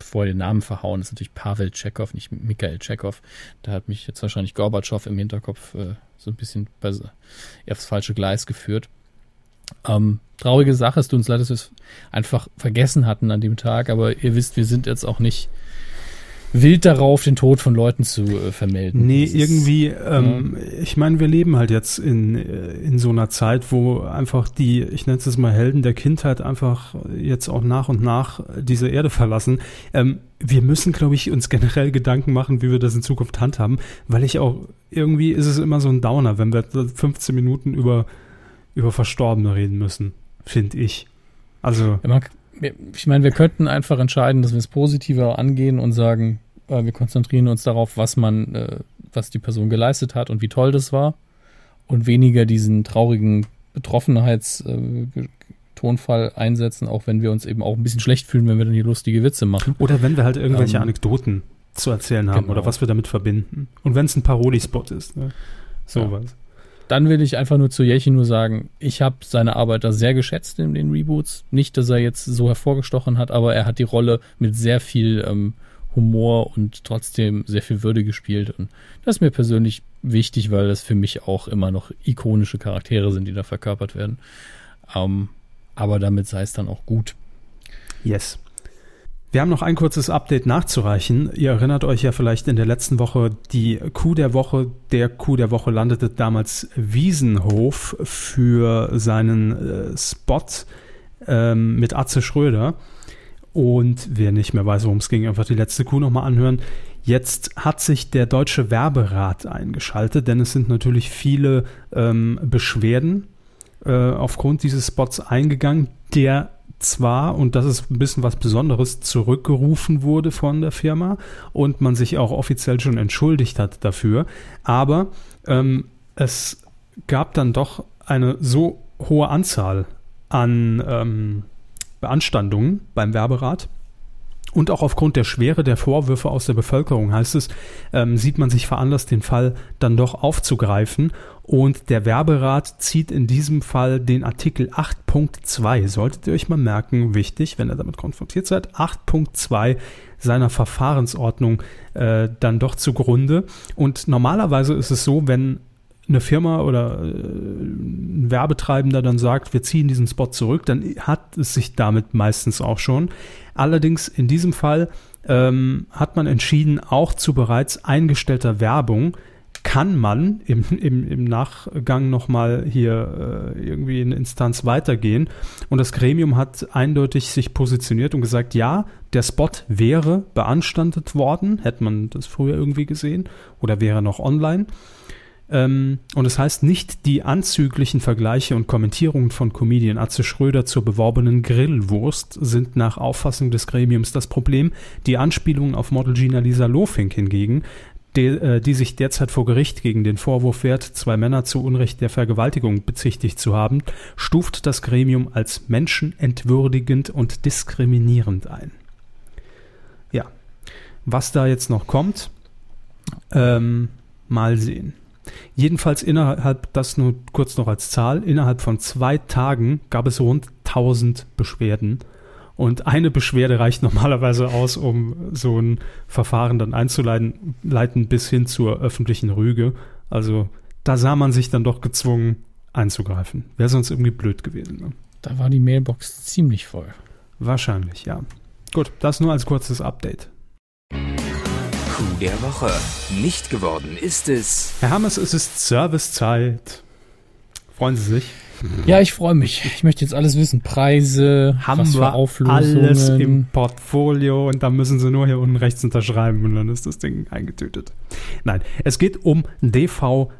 vorher den Namen verhauen. Das ist natürlich Pavel Tschechow, nicht Mikhail Tschechow. Da hat mich jetzt wahrscheinlich Gorbatschow im Hinterkopf äh, so ein bisschen aufs falsche Gleis geführt. Ähm, traurige Sache, es tut uns leid, dass wir es einfach vergessen hatten an dem Tag, aber ihr wisst, wir sind jetzt auch nicht wild darauf, den Tod von Leuten zu äh, vermelden. Nee, Das ist- irgendwie, ähm, ich meine, wir leben halt jetzt in, äh, in so einer Zeit, wo einfach die, ich nenne es jetzt mal Helden der Kindheit, einfach jetzt auch nach und nach diese Erde verlassen. Ähm, wir müssen, glaube ich, uns generell Gedanken machen, wie wir das in Zukunft handhaben, weil ich auch, irgendwie ist es immer so ein Downer, wenn wir 15 Minuten über, über Verstorbene reden müssen, finde ich. Also, Ja, man, ich meine, wir könnten einfach entscheiden, dass wir es positiver angehen und sagen, äh, wir konzentrieren uns darauf, was man, äh, was die Person geleistet hat und wie toll das war und weniger diesen traurigen Betroffenheitstonfall äh, einsetzen, auch wenn wir uns eben auch ein bisschen schlecht fühlen, wenn wir dann hier lustige Witze machen. oder wenn wir halt irgendwelche Ähm, Anekdoten zu erzählen haben genau. oder was wir damit verbinden. Und wenn es ein Paroli-Spot ist, ne? sowas. Dann will ich einfach nur zu Yechi nur sagen, ich habe seine Arbeit da sehr geschätzt in den Reboots. Nicht, dass er jetzt so hervorgestochen hat, aber er hat die Rolle mit sehr viel ähm, Humor und trotzdem sehr viel Würde gespielt. Und das ist mir persönlich wichtig, weil das für mich auch immer noch ikonische Charaktere sind, die da verkörpert werden. Ähm, aber damit sei es dann auch gut. Yes. Wir haben noch ein kurzes Update nachzureichen. Ihr erinnert euch ja vielleicht in der letzten Woche, die Coup der Woche, der Coup der Woche landete damals Wiesenhof für seinen äh, Spot ähm, mit Atze Schröder. Und wer nicht mehr weiß, worum es ging, einfach die letzte Coup nochmal anhören. Jetzt hat sich der Deutsche Werberat eingeschaltet, denn es sind natürlich viele ähm, Beschwerden äh, aufgrund dieses Spots eingegangen, der zwar, und das ist ein bisschen was Besonderes, zurückgerufen wurde von der Firma und man sich auch offiziell schon entschuldigt hat dafür, aber ähm, es gab dann doch eine so hohe Anzahl an ähm, Beanstandungen beim Werberat, und auch aufgrund der Schwere der Vorwürfe aus der Bevölkerung heißt es, ähm, sieht man sich veranlasst, den Fall dann doch aufzugreifen. Und der Werberat zieht in diesem Fall den Artikel 8.2. Solltet ihr euch mal merken, wichtig, wenn ihr damit konfrontiert seid, 8.2 seiner Verfahrensordnung äh, dann doch zugrunde. Und normalerweise ist es so, wenn eine Firma oder äh, ein Werbetreibender dann sagt, wir ziehen diesen Spot zurück, dann hat es sich damit meistens auch schon. Allerdings in diesem Fall ähm, hat man entschieden, auch zu bereits eingestellter Werbung kann man im, im, im Nachgang nochmal hier äh, irgendwie in Instanz weitergehen. Und das Gremium hat eindeutig sich positioniert und gesagt, ja, der Spot wäre beanstandet worden, hätte man das früher irgendwie gesehen oder wäre noch online. Ähm, und es das heißt nicht die anzüglichen Vergleiche und Kommentierungen von Comedian Atze Schröder zur beworbenen Grillwurst sind nach Auffassung des Gremiums das Problem. Die Anspielungen auf Model Gina Lisa Lofink hingegen, die, äh, die sich derzeit vor Gericht gegen den Vorwurf wehrt, zwei Männer zu Unrecht der Vergewaltigung bezichtigt zu haben, stuft das Gremium als menschenentwürdigend und diskriminierend ein. Ja, was da jetzt noch kommt, ähm, mal sehen. Jedenfalls innerhalb, das nur kurz noch als Zahl, innerhalb von zwei Tagen gab es rund 1000 Beschwerden. Und eine Beschwerde reicht (laughs) normalerweise aus, um so ein Verfahren dann einzuleiten leiten bis hin zur öffentlichen Rüge. Also da sah man sich dann doch gezwungen einzugreifen. Wäre sonst irgendwie blöd gewesen. Ne? Da war die Mailbox ziemlich voll. Wahrscheinlich, ja. Gut, das nur als kurzes Update. Coup der Woche. Nicht geworden ist es. Herr Hammers, es ist Servicezeit. Freuen Sie sich? Ja, ich freue mich. Ich möchte jetzt alles wissen. Preise, Haben was für wir Auflösungen. alles im Portfolio und da müssen Sie nur hier unten rechts unterschreiben und dann ist das Ding eingetütet. Nein, es geht um DVB-T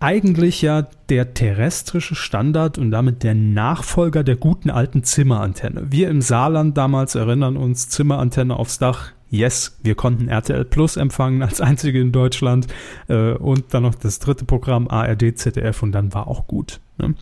eigentlich ja der terrestrische Standard und damit der Nachfolger der guten alten Zimmerantenne. Wir im Saarland damals erinnern uns Zimmerantenne aufs Dach. Yes, wir konnten RTL Plus empfangen als einzige in Deutschland äh, und dann noch das dritte Programm ARD, ZDF und dann war auch gut. Ne?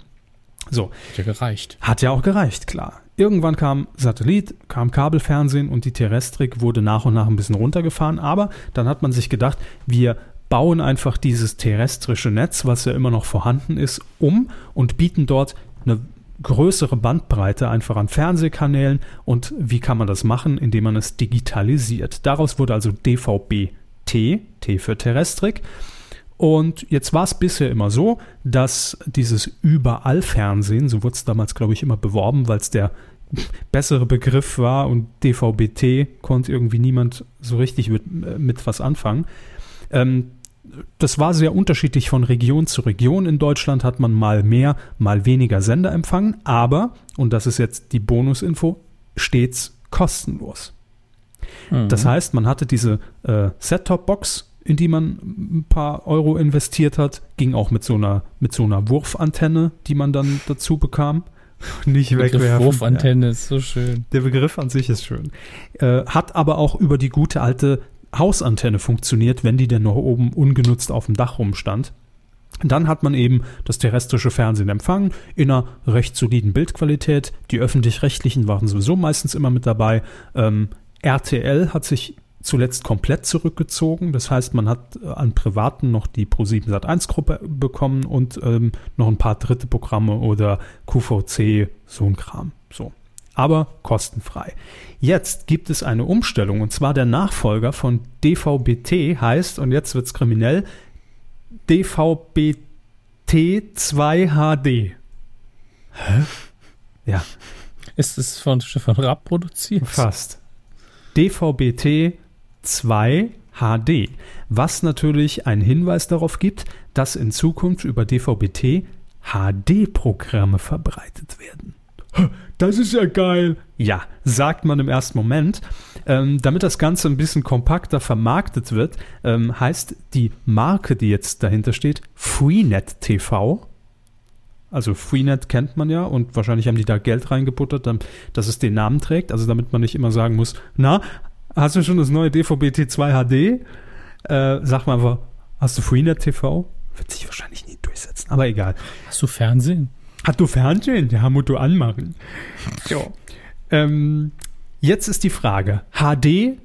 So. Hat ja gereicht. Hat ja auch gereicht, klar. Irgendwann kam Satellit, kam Kabelfernsehen und die Terrestrik wurde nach und nach ein bisschen runtergefahren, aber dann hat man sich gedacht, wir bauen einfach dieses terrestrische Netz, was ja immer noch vorhanden ist, um und bieten dort eine größere Bandbreite einfach an Fernsehkanälen. Und wie kann man das machen? Indem man es digitalisiert. Daraus wurde also DVB-T, T für Terrestrik. Und jetzt war es bisher immer so, dass dieses Überall-Fernsehen, so wurde es damals, glaube ich, immer beworben, weil es der bessere Begriff war und DVB-T konnte irgendwie niemand so richtig mit, mit was anfangen. Ähm, das war sehr unterschiedlich von Region zu Region. In Deutschland hat man mal mehr, mal weniger Sender empfangen, aber, und das ist jetzt die Bonusinfo, stets kostenlos. Mhm. Das heißt, man hatte diese äh, Set-Top-Box, in die man ein paar Euro investiert hat, ging auch mit so einer, mit so einer Wurfantenne, die man dann dazu bekam. (laughs) Nicht Der wegwerfen. Wurfantenne ist so schön. Der Begriff an sich ist schön. Äh, hat aber auch über die gute alte Hausantenne funktioniert, wenn die denn noch oben ungenutzt auf dem Dach rumstand. Dann hat man eben das terrestrische Fernsehen empfangen in einer recht soliden Bildqualität. Die öffentlich-rechtlichen waren sowieso meistens immer mit dabei. Ähm, RTL hat sich zuletzt komplett zurückgezogen. Das heißt, man hat äh, an Privaten noch die Pro7 Sat1 Gruppe bekommen und ähm, noch ein paar dritte Programme oder QVC, so ein Kram. So. Aber kostenfrei. Jetzt gibt es eine Umstellung und zwar der Nachfolger von DVB-T heißt, und jetzt wird es kriminell, DVB-T2HD. Hä? Ja. Ist es von Stefan Rapp produziert? Fast. DVB-T 2 HD, was natürlich einen Hinweis darauf gibt, dass in Zukunft über DVB-T HD-Programme verbreitet werden. Das ist ja geil. Ja, sagt man im ersten Moment. Ähm, damit das Ganze ein bisschen kompakter vermarktet wird, ähm, heißt die Marke, die jetzt dahinter steht, Freenet TV. Also Freenet kennt man ja und wahrscheinlich haben die da Geld reingebuttert, dass es den Namen trägt. Also damit man nicht immer sagen muss, na, hast du schon das neue DVB-T2 HD? Äh, sag mal einfach, hast du Freenet TV? Wird sich wahrscheinlich nie durchsetzen, aber egal. Hast du Fernsehen? Hat du Fernsehen? Ja, musst du anmachen. Ja. Ähm, jetzt ist die Frage: HD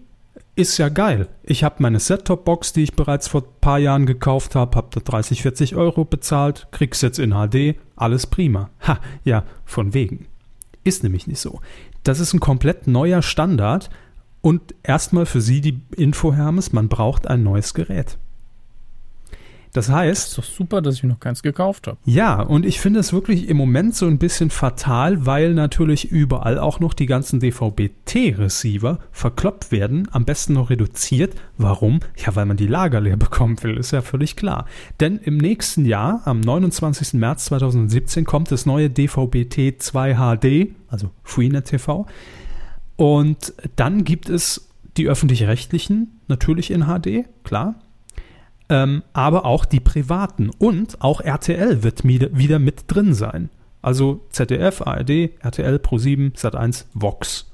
ist ja geil. Ich habe meine Set-Top-Box, die ich bereits vor ein paar Jahren gekauft habe, habe da 30, 40 Euro bezahlt, krieg's jetzt in HD, alles prima. Ha, ja, von wegen. Ist nämlich nicht so. Das ist ein komplett neuer Standard und erstmal für Sie die Info, Hermes, man braucht ein neues Gerät. Das heißt. Das ist doch super, dass ich noch keins gekauft habe. Ja, und ich finde es wirklich im Moment so ein bisschen fatal, weil natürlich überall auch noch die ganzen DVB-T-Receiver verkloppt werden, am besten noch reduziert. Warum? Ja, weil man die Lager leer (laughs) bekommen will, ist ja völlig klar. Denn im nächsten Jahr, am 29. März 2017, kommt das neue DVB-T 2 HD, also Freenet TV. Und dann gibt es die öffentlich-rechtlichen, natürlich in HD, klar ähm, aber auch die privaten. Und auch RTL wird wieder mit drin sein. Also ZDF, ARD, RTL, Pro7, Sat1, Vox.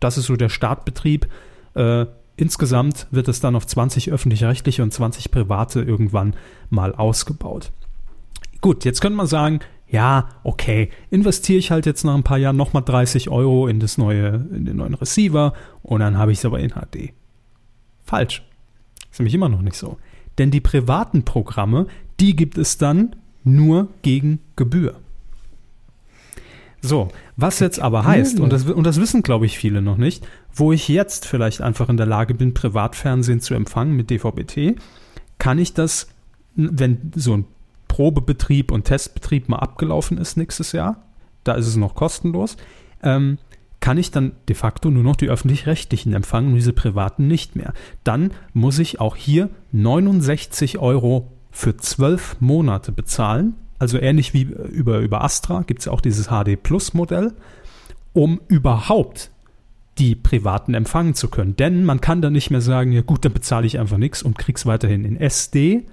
Das ist so der Startbetrieb. Äh, insgesamt wird es dann auf 20 öffentlich-rechtliche und 20 private irgendwann mal ausgebaut. Gut, jetzt könnte man sagen, ja, okay, investiere ich halt jetzt nach ein paar Jahren nochmal 30 Euro in das neue, in den neuen Receiver und dann habe ich es aber in HD. Falsch. Ist nämlich immer noch nicht so. Denn die privaten Programme, die gibt es dann nur gegen Gebühr. So, was jetzt aber heißt, und das, und das wissen, glaube ich, viele noch nicht, wo ich jetzt vielleicht einfach in der Lage bin, Privatfernsehen zu empfangen mit DVB-T, kann ich das, wenn so ein Probebetrieb und Testbetrieb mal abgelaufen ist nächstes Jahr, da ist es noch kostenlos, ähm, kann ich dann de facto nur noch die öffentlich-rechtlichen empfangen und diese privaten nicht mehr. Dann muss ich auch hier 69 Euro für zwölf Monate bezahlen, also ähnlich wie über, über Astra gibt es ja auch dieses HD Plus Modell, um überhaupt die privaten empfangen zu können. Denn man kann dann nicht mehr sagen, ja gut, dann bezahle ich einfach nichts und krieg's weiterhin in SD,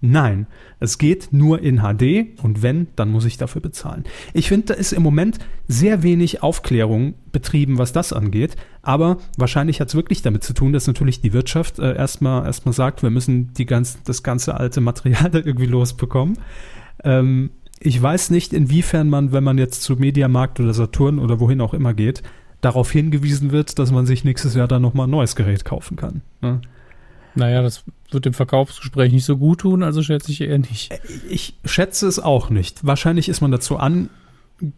Nein, es geht nur in HD und wenn, dann muss ich dafür bezahlen. Ich finde, da ist im Moment sehr wenig Aufklärung betrieben, was das angeht, aber wahrscheinlich hat es wirklich damit zu tun, dass natürlich die Wirtschaft äh, erstmal erstmal sagt, wir müssen die ganz, das ganze alte Material (laughs) da irgendwie losbekommen. Ähm, ich weiß nicht, inwiefern man, wenn man jetzt zu Mediamarkt oder Saturn oder wohin auch immer geht, darauf hingewiesen wird, dass man sich nächstes Jahr dann nochmal ein neues Gerät kaufen kann. Ne? Naja, das wird dem Verkaufsgespräch nicht so gut tun, also schätze ich eher nicht. Ich schätze es auch nicht. Wahrscheinlich ist man dazu an,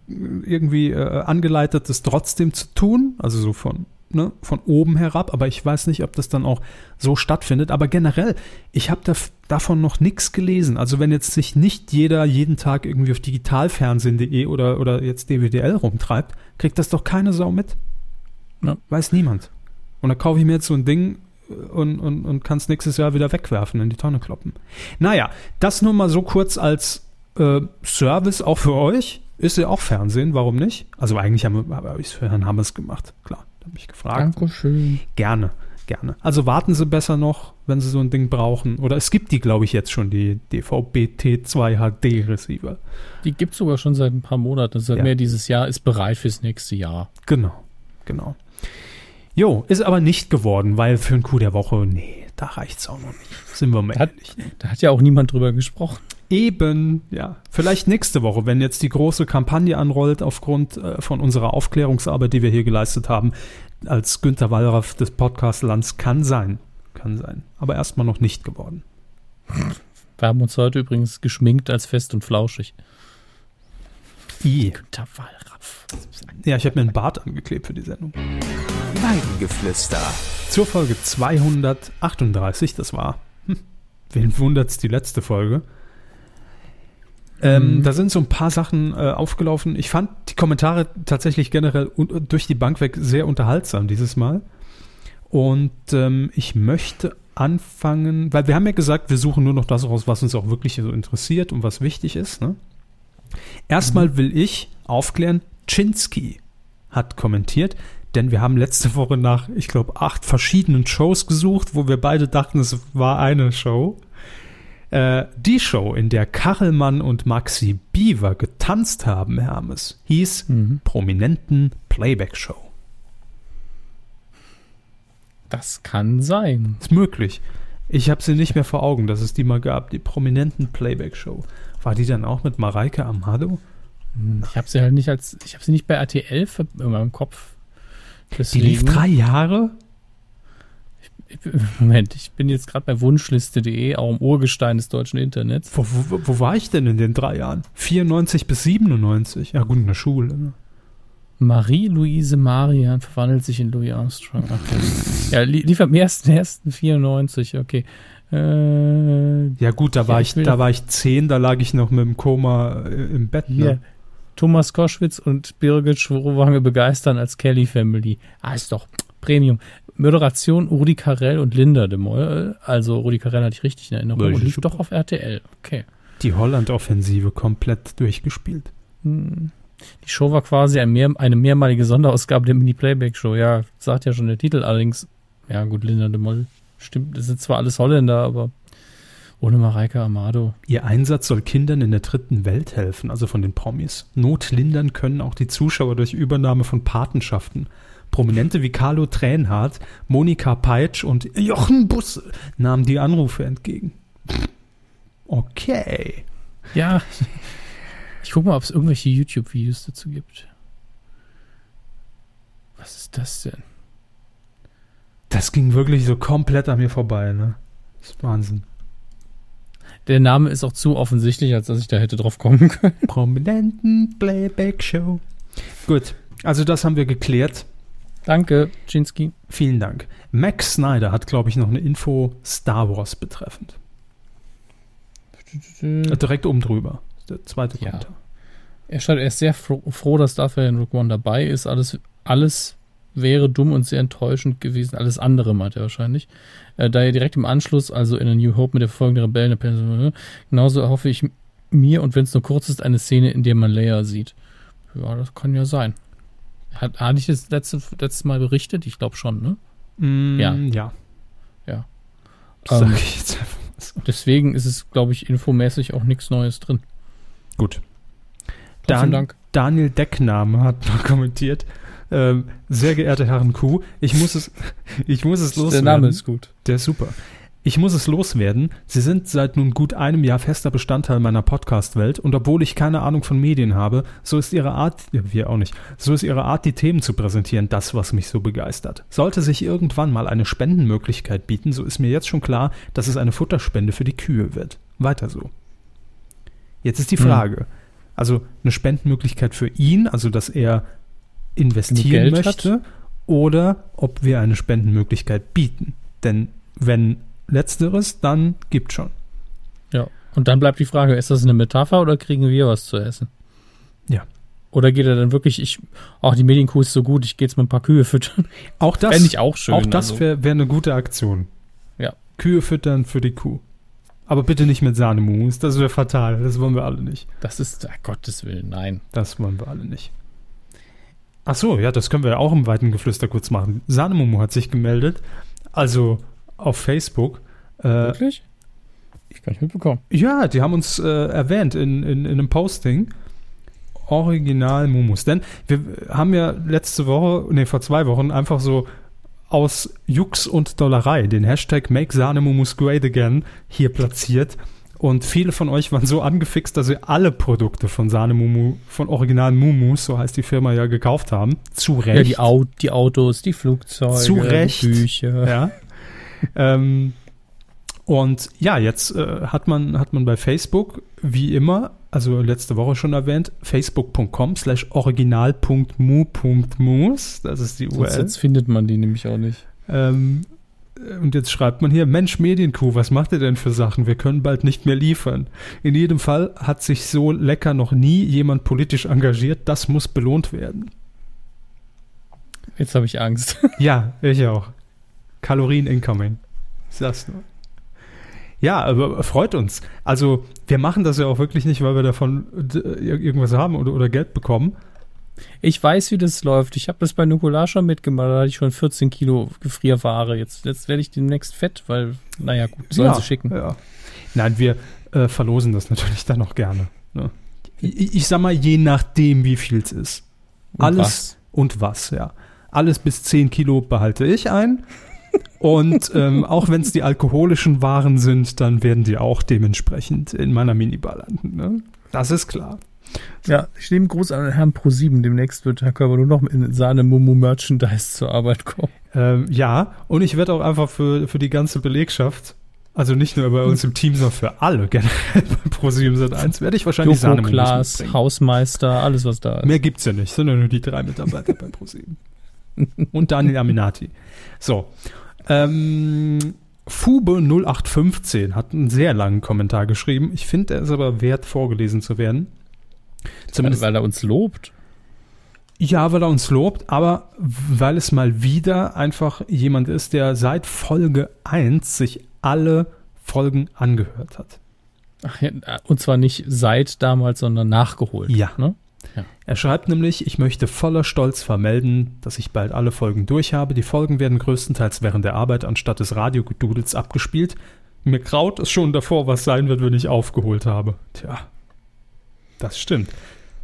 irgendwie äh, angeleitet, das trotzdem zu tun, also so von, ne, von oben herab, aber ich weiß nicht, ob das dann auch so stattfindet. Aber generell, ich habe da, davon noch nichts gelesen. Also wenn jetzt sich nicht jeder jeden Tag irgendwie auf digitalfernsehen.de oder, oder jetzt DWDL rumtreibt, kriegt das doch keine Sau mit. Ja. Weiß niemand. Und dann kaufe ich mir jetzt so ein Ding und, und, und kann es nächstes Jahr wieder wegwerfen, in die Tonne kloppen. Naja, das nur mal so kurz als äh, Service auch für euch. Ist ja auch Fernsehen, warum nicht? Also eigentlich habe hab ich es für Herrn Hammers gemacht, klar. Da habe ich gefragt. Dankeschön. Gerne, gerne. Also warten Sie besser noch, wenn Sie so ein Ding brauchen. Oder es gibt die, glaube ich, jetzt schon, die DVB-T2 HD-Receiver. Die gibt es sogar schon seit ein paar Monaten. Seit ja. mehr dieses Jahr ist bereit fürs nächste Jahr. Genau, genau. Jo, ist aber nicht geworden, weil für ein Coup der Woche, nee, da reicht es auch noch nicht. Sind wir mal da ehrlich. Hat, da hat ja auch niemand drüber gesprochen. Eben, ja. Vielleicht nächste Woche, wenn jetzt die große Kampagne anrollt aufgrund äh, von unserer Aufklärungsarbeit, die wir hier geleistet haben, als Günter Wallraff des Podcastlands kann sein. Kann sein. Aber erstmal noch nicht geworden. Wir haben uns heute übrigens geschminkt als fest und flauschig. I. Günter Wallraff. Ja, ich habe mir einen Bart angeklebt für die Sendung. Weidengeflüster. Zur Folge 238, das war, hm, wen wundert's, die letzte Folge. Ähm, Mhm. Da sind so ein paar Sachen äh, aufgelaufen. Ich fand die Kommentare tatsächlich generell un durch die Bank weg sehr unterhaltsam dieses Mal. Und ähm, ich möchte anfangen, weil wir haben ja gesagt, wir suchen nur noch das raus, was uns auch wirklich so interessiert und was wichtig ist. Ne? Erstmal will ich aufklären, Chinsky hat kommentiert, denn wir haben letzte Woche nach, ich glaube, acht verschiedenen Shows gesucht, wo wir beide dachten, es war eine Show. Äh, die Show, in der Kachelmann und Maxi Bieber getanzt haben, Hermes, hieß Mhm. Prominenten Playback Show. Das kann sein. Ist möglich. Ich habe sie nicht mehr vor Augen, dass es die mal gab, die Prominenten Playback Show. War die dann auch mit Mareike Amado? Ich habe sie halt nicht als, ich habe sie nicht bei RTL in meinem Kopf. Die Deswegen, lief drei Jahre? Moment, ich bin jetzt gerade bei Wunschliste.de, auch im Urgestein des deutschen Internets. Wo, wo, wo war ich denn in den drei Jahren? 94 bis 97? Ja gut, in der Schule. Ne? Marie-Louise Marian verwandelt sich in Louis Armstrong. Okay. ja, li lief am 1.1.94, okay. Äh, Ja gut, da Ja, war ich ich, da war ich zehn, da lag ich noch mit dem Koma äh, im Bett. Ne? Thomas Koschwitz und Birgit Schwowange begeistern als Kelly Family. Ah, ist doch Premium. Moderation Rudi Carell und Linda de Mol. Also Rudi Carell hatte ich richtig in Erinnerung. Und lief doch auf RTL. Okay. Die Holland-Offensive komplett durchgespielt. Hm. Die Show war quasi ein mehr, eine mehrmalige Sonderausgabe der Mini-Playback-Show. Ja, sagt ja schon der Titel. Allerdings, ja gut, Linda de Mol. Stimmt, das sind zwar alles Holländer, aber ohne Mareike Amado. Ihr Einsatz soll Kindern in der dritten Welt helfen, also von den Promis. Not lindern können auch die Zuschauer durch Übernahme von Patenschaften. Prominente wie Carlo Tränhardt, Monika Peitsch und Jochen Busse nahmen die Anrufe entgegen. Okay. Ja, ich guck mal, ob es irgendwelche YouTube-Videos dazu gibt. Was ist das denn? Das ging wirklich so komplett an mir vorbei, ne? Das ist Wahnsinn. Der Name ist auch zu offensichtlich, als dass ich da hätte drauf kommen können. (laughs) Prominenten Playback Show. Gut, also das haben wir geklärt. Danke, Chinsky. Vielen Dank. Max Snyder hat, glaube ich, noch eine Info Star Wars betreffend. Äh, Direkt oben drüber. Der zweite Ja. Kommentar. Er schreibt, er ist sehr froh, froh dass Darth Vader in Rogue One dabei ist. Alles, alles wäre dumm und sehr enttäuschend gewesen. Alles andere meint er wahrscheinlich. Äh, da er direkt im Anschluss, also in A New Hope mit der Verfolgung der Rebellen, der Person- genauso erhoffe ich mir, und wenn es nur kurz ist, eine Szene, in der man Leia sieht. Ja, das kann ja sein. Hat, hatte ich das letzte, letztes Mal berichtet? Ich glaube schon, ne? Mm, Ja. Ja. Ja. Sag Ähm, ich jetzt einfach mal so. Deswegen ist es, glaube ich, infomäßig auch nichts Neues drin. Gut. Trotzdem Dan Dank. Daniel Deckname hat noch kommentiert. Ähm, sehr geehrte Herren Kuh, ich muss es, (laughs) ich muss es loswerden. Der Name ist gut. Der ist super. Ich muss es loswerden. Sie sind seit nun gut einem Jahr fester Bestandteil meiner Podcast-Welt und obwohl ich keine Ahnung von Medien habe, so ist ihre Art, ja, wir auch nicht, so ist ihre Art, die Themen zu präsentieren, das, was mich so begeistert. Sollte sich irgendwann mal eine Spendenmöglichkeit bieten, so ist mir jetzt schon klar, dass es eine Futterspende für die Kühe wird. Weiter so. Jetzt ist die Hm. Frage, also eine Spendenmöglichkeit für ihn, also dass er investieren Geld hat? möchte, oder ob wir eine Spendenmöglichkeit bieten. Denn wenn letzteres, dann gibt schon. Ja. Und dann bleibt die Frage, ist das eine Metapher oder kriegen wir was zu essen? Ja. Oder geht er dann wirklich, ich, ach, die Medienkuh ist so gut, ich gehe jetzt mal ein paar Kühe füttern. Auch das, Fände ich auch schön. auch das also. wäre wär eine gute Aktion. Ja. Kühe füttern für die Kuh. Aber bitte nicht mit Sahnemus, das wäre fatal. Das wollen wir alle nicht. Das ist, ach, Gottes Willen, nein. Das wollen wir alle nicht. Ach so, ja, das können wir ja auch im weiten Geflüster kurz machen. Sahnemumu hat sich gemeldet, also auf Facebook. Äh, Wirklich? Ich kann nicht mitbekommen. Ja, die haben uns äh, erwähnt in, in, in einem Posting. Original Mumus. Denn wir haben ja letzte Woche, nee, vor zwei Wochen einfach so aus Jux und Dollerei den Hashtag Make Sahnemumus Great Again hier platziert. Und viele von euch waren so angefixt, dass sie alle Produkte von Sahne Mumu, von Original Mumus, so heißt die Firma ja, gekauft haben. Zu Recht. Ja, die, Au die Autos, die Flugzeuge, Zu Recht. die Bücher. Ja. (laughs) ähm, und ja, jetzt äh, hat, man, hat man bei Facebook, wie immer, also letzte Woche schon erwähnt, facebook.com slash original.mu.mus, das ist die Sonst URL. jetzt findet man die nämlich auch nicht. Ähm, und jetzt schreibt man hier, Mensch, Medienkuh, was macht ihr denn für Sachen? Wir können bald nicht mehr liefern. In jedem Fall hat sich so lecker noch nie jemand politisch engagiert. Das muss belohnt werden. Jetzt habe ich Angst. (laughs) Ja, ich auch. Kalorien incoming. Sag's nur. Ja, aber freut uns. Also, wir machen das ja auch wirklich nicht, weil wir davon äh, irgendwas haben oder, oder Geld bekommen. Ich weiß, wie das läuft. Ich habe das bei Nukular schon mitgemacht. Da hatte ich schon 14 Kilo Gefrierware. Jetzt, jetzt werde ich demnächst fett, weil, naja, gut, sollen ja, sie schicken. Ja. Nein, wir äh, verlosen das natürlich dann auch gerne. Ne? Ich, ich sag mal, je nachdem, wie viel es ist. Und Alles was? und was, ja. Alles bis 10 Kilo behalte ich ein. Und (laughs) ähm, auch wenn es die alkoholischen Waren sind, dann werden die auch dementsprechend in meiner Minibar landen. Ne? Das ist klar. Ja, ich nehme Gruß an Herrn Pro7. Demnächst wird Herr Körber nur noch in Sahne Mumu Merchandise zur Arbeit kommen. Ähm, ja, und ich werde auch einfach für, für die ganze Belegschaft, also nicht nur bei uns im Team, sondern für alle generell bei ProSieben Sat 1, werde ich wahrscheinlich Joko, Klaas. Hausmeister, alles was da ist. Mehr gibt's ja nicht, sondern nur die drei Mitarbeiter bei ProSieben. (laughs) Und Daniel Aminati. So. Ähm, Fube 0815 hat einen sehr langen Kommentar geschrieben. Ich finde, er ist aber wert, vorgelesen zu werden. Zumindest weil er uns lobt. Ja, weil er uns lobt, aber weil es mal wieder einfach jemand ist, der seit Folge 1 sich alle Folgen angehört hat. Ach ja, und zwar nicht seit damals, sondern nachgeholt. Ja. Ne? Er schreibt nämlich, ich möchte voller Stolz vermelden, dass ich bald alle Folgen durch habe. Die Folgen werden größtenteils während der Arbeit anstatt des Radiogedudels abgespielt. Mir graut es schon davor, was sein wird, wenn ich aufgeholt habe. Tja, das stimmt.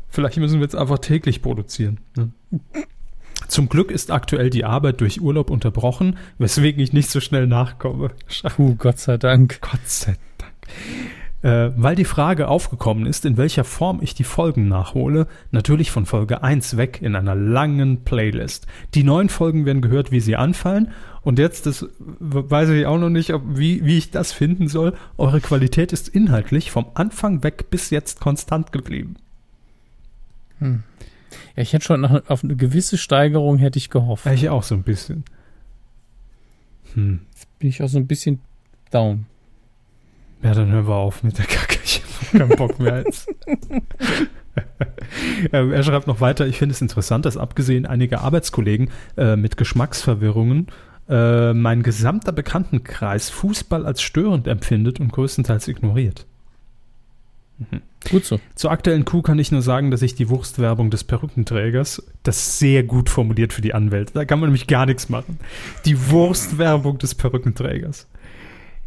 Vielleicht müssen wir jetzt einfach täglich produzieren. Ne? Zum Glück ist aktuell die Arbeit durch Urlaub unterbrochen, weswegen ich nicht so schnell nachkomme. Puh, Gott sei Dank. Gott sei Dank. Äh, weil die Frage aufgekommen ist, in welcher Form ich die Folgen nachhole, natürlich von Folge 1 weg in einer langen Playlist. Die neuen Folgen werden gehört, wie sie anfallen. Und jetzt, das weiß ich auch noch nicht, ob, wie, wie ich das finden soll. Eure Qualität ist inhaltlich vom Anfang weg bis jetzt konstant geblieben. Hm. Ja, ich hätte schon nach, auf eine gewisse Steigerung hätte ich gehofft. Ja, ich auch so ein bisschen. Hm. Jetzt bin ich auch so ein bisschen down. Ja, dann hören wir auf mit der Kacke. Ich habe keinen Bock mehr jetzt. (laughs) Ähm, er schreibt noch weiter, ich finde es interessant, dass abgesehen einiger Arbeitskollegen äh, mit Geschmacksverwirrungen äh, mein gesamter Bekanntenkreis Fußball als störend empfindet und größtenteils ignoriert. Gut so. Zur aktuellen Kuh kann ich nur sagen, dass ich die Wurstwerbung des Perückenträgers, das sehr gut formuliert für die Anwälte, da kann man nämlich gar nichts machen. Die Wurstwerbung des Perückenträgers.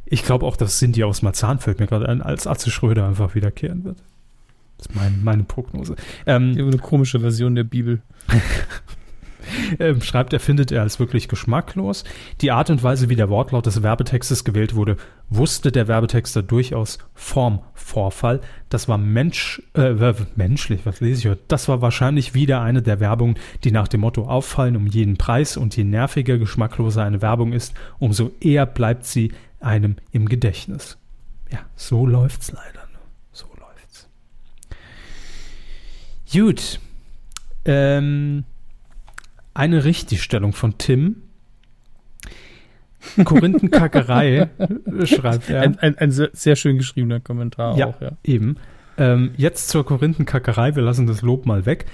Ich glaube auch, dass Cindy aus Marzahn fällt mir gerade ein, als Atze Schröder einfach wiederkehren wird. Das ist mein, meine Prognose. Ähm, Eine komische Version der Bibel. (laughs) (laughs) ähm, schreibt er, findet er als wirklich geschmacklos. Die Art und Weise, wie der Wortlaut des Werbetextes gewählt wurde, wusste der Werbetexter durchaus Formvorfall. Das war Mensch, äh, menschlich, was lese ich heute? Das war wahrscheinlich wieder eine der Werbungen, die nach dem Motto auffallen um jeden Preis und je nerviger, geschmackloser eine Werbung ist, umso eher bleibt sie einem im Gedächtnis. Ja, so läuft's leider. So läuft's. Gut. Ähm, eine Richtigstellung von Tim. Korinthenkackerei, (laughs) schreibt er. Ein, ein, ein sehr, schön geschriebener Kommentar Ja, auch, ja. eben. Ähm, jetzt zur Korinthenkackerei, wir lassen das Lob mal weg,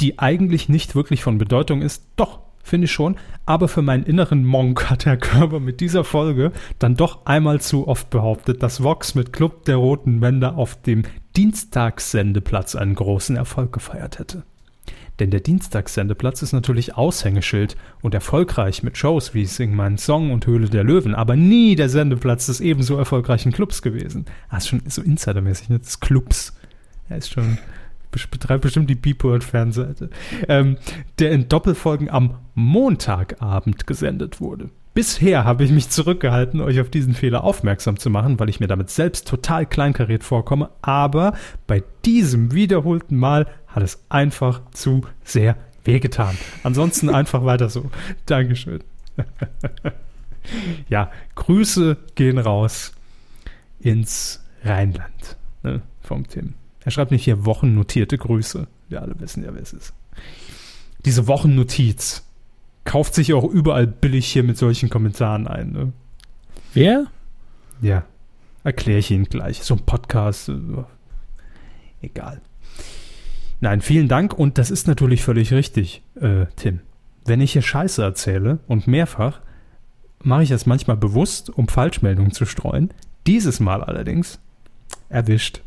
die eigentlich nicht wirklich von Bedeutung ist. Doch, finde ich schon. Aber für meinen inneren Monk hat Herr Körber mit dieser Folge dann doch einmal zu oft behauptet, dass Vox mit Club der Roten Bänder auf dem Dienstagssendeplatz einen großen Erfolg gefeiert hätte. Denn der Dienstagssendeplatz ist natürlich Aushängeschild und erfolgreich mit Shows wie Sing meinen Song und Höhle der Löwen, aber nie der Sendeplatz des ebenso erfolgreichen Clubs gewesen. Ah, ist schon so insidermäßig, ne? Des Clubs. Er ist schon, betreibt bestimmt die Beepword-Fanseite. Ähm, der in Doppelfolgen am Montagabend gesendet wurde. Bisher habe ich mich zurückgehalten, euch auf diesen Fehler aufmerksam zu machen, weil ich mir damit selbst total kleinkariert vorkomme. Aber bei diesem wiederholten Mal hat es einfach zu sehr wehgetan. Ansonsten (laughs) einfach weiter so. Dankeschön. ja, Grüße gehen raus ins Rheinland ne, vom Tim. Er schreibt nicht hier wochennotierte Grüße. Wir alle wissen ja, wer es ist. Diese Wochennotiz kauft sich auch überall billig hier mit solchen Kommentaren ein. Ne? Wer? Ja, erkläre ich Ihnen gleich. So ein Podcast. Äh, egal. Nein, vielen Dank und das ist natürlich völlig richtig, äh, Tim. Wenn ich hier Scheiße erzähle und mehrfach, mache ich es manchmal bewusst, um Falschmeldungen zu streuen. Dieses Mal allerdings erwischt.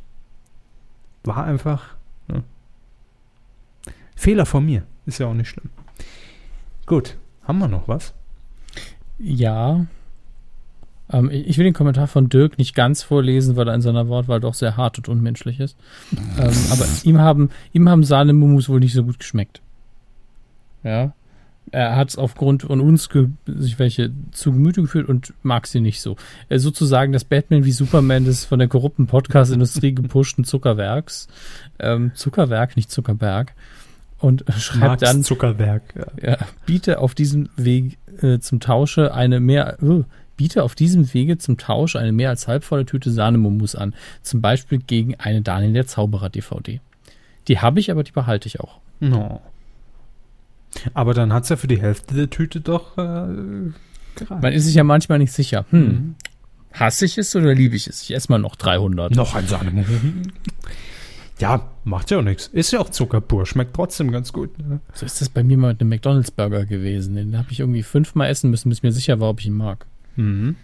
War einfach ne? Fehler von mir. Ist ja auch nicht schlimm. Gut, haben wir noch was? Ja. Ähm, ich will den Kommentar von Dirk nicht ganz vorlesen, weil er in seiner Wortwahl doch sehr hart und unmenschlich ist. ähm, aber ihm haben, ihm haben Sahnemumus wohl nicht so gut geschmeckt. Ja. Er hat es aufgrund von uns sich welche zu Gemüte geführt und mag sie nicht so. Äh, sozusagen das Batman wie Superman des von der korrupten Podcast-Industrie gepushten Zuckerwerks. Ähm, Zuckerwerk, nicht Zuckerberg und schreibt Marx dann Zuckerberg. Ja. ja. biete auf diesem Weg äh, zum Tausche eine mehr uh, biete auf diesem Wege zum Tausch eine mehr als halbvolle Tüte Sahnemomus an, zum Beispiel gegen eine Daniel der Zauberer DVD. Die habe ich, aber die behalte ich auch. No. Aber dann hat es ja für die Hälfte der Tüte doch äh, gereicht. Man ist sich ja manchmal nicht sicher. Hm, mhm. Hasse ich es oder liebe ich es? Ich esse mal noch 300. Noch ein Sahnemomus. (laughs) Ja, macht ja auch nichts. Ist ja auch Zucker pur, schmeckt trotzdem ganz gut. Ne? So ist das bei mir mal mit einem McDonalds-Burger gewesen. Den habe ich irgendwie fünfmal essen müssen, bis ich mir sicher war, ob ich ihn mag. Mhm.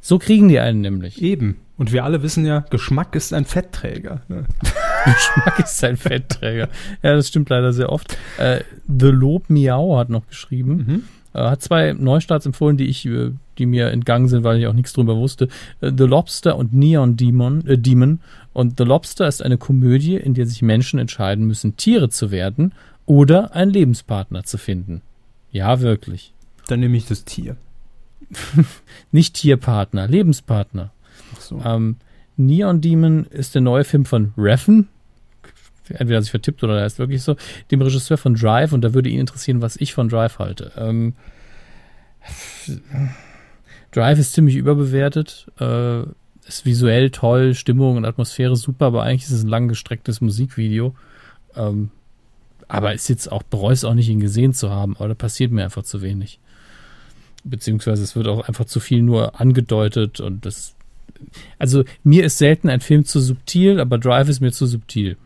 So kriegen die einen nämlich. Eben. Und wir alle wissen ja, Geschmack ist ein Fettträger. Ne? (laughs) Geschmack ist ein Fettträger. Ja, das stimmt leider sehr oft. Äh, The Lob Miau hat noch geschrieben. Mhm. Äh, hat zwei Neustarts empfohlen, die ich, äh, die mir entgangen sind, weil ich auch nichts drüber wusste. Äh, The Lobster und Neon Demon, äh, Demon. Und The Lobster ist eine Komödie, in der sich Menschen entscheiden müssen, Tiere zu werden oder einen Lebenspartner zu finden. Ja, wirklich. Dann nehme ich das Tier. (laughs) Nicht Tierpartner, Lebenspartner. Ach so. Ähm, Neon Demon ist der neue Film von Reffen, entweder sich vertippt oder er ist wirklich so, dem Regisseur von Drive und da würde ihn interessieren, was ich von Drive halte. Ähm, Drive ist ziemlich überbewertet, äh, ist visuell toll, Stimmung und Atmosphäre super, aber eigentlich ist es ein langgestrecktes Musikvideo. Ähm, aber ist jetzt auch, bereue es auch nicht, ihn gesehen zu haben, aber da passiert mir einfach zu wenig. Beziehungsweise es wird auch einfach zu viel nur angedeutet und das. Also mir ist selten ein Film zu subtil, aber Drive ist mir zu subtil.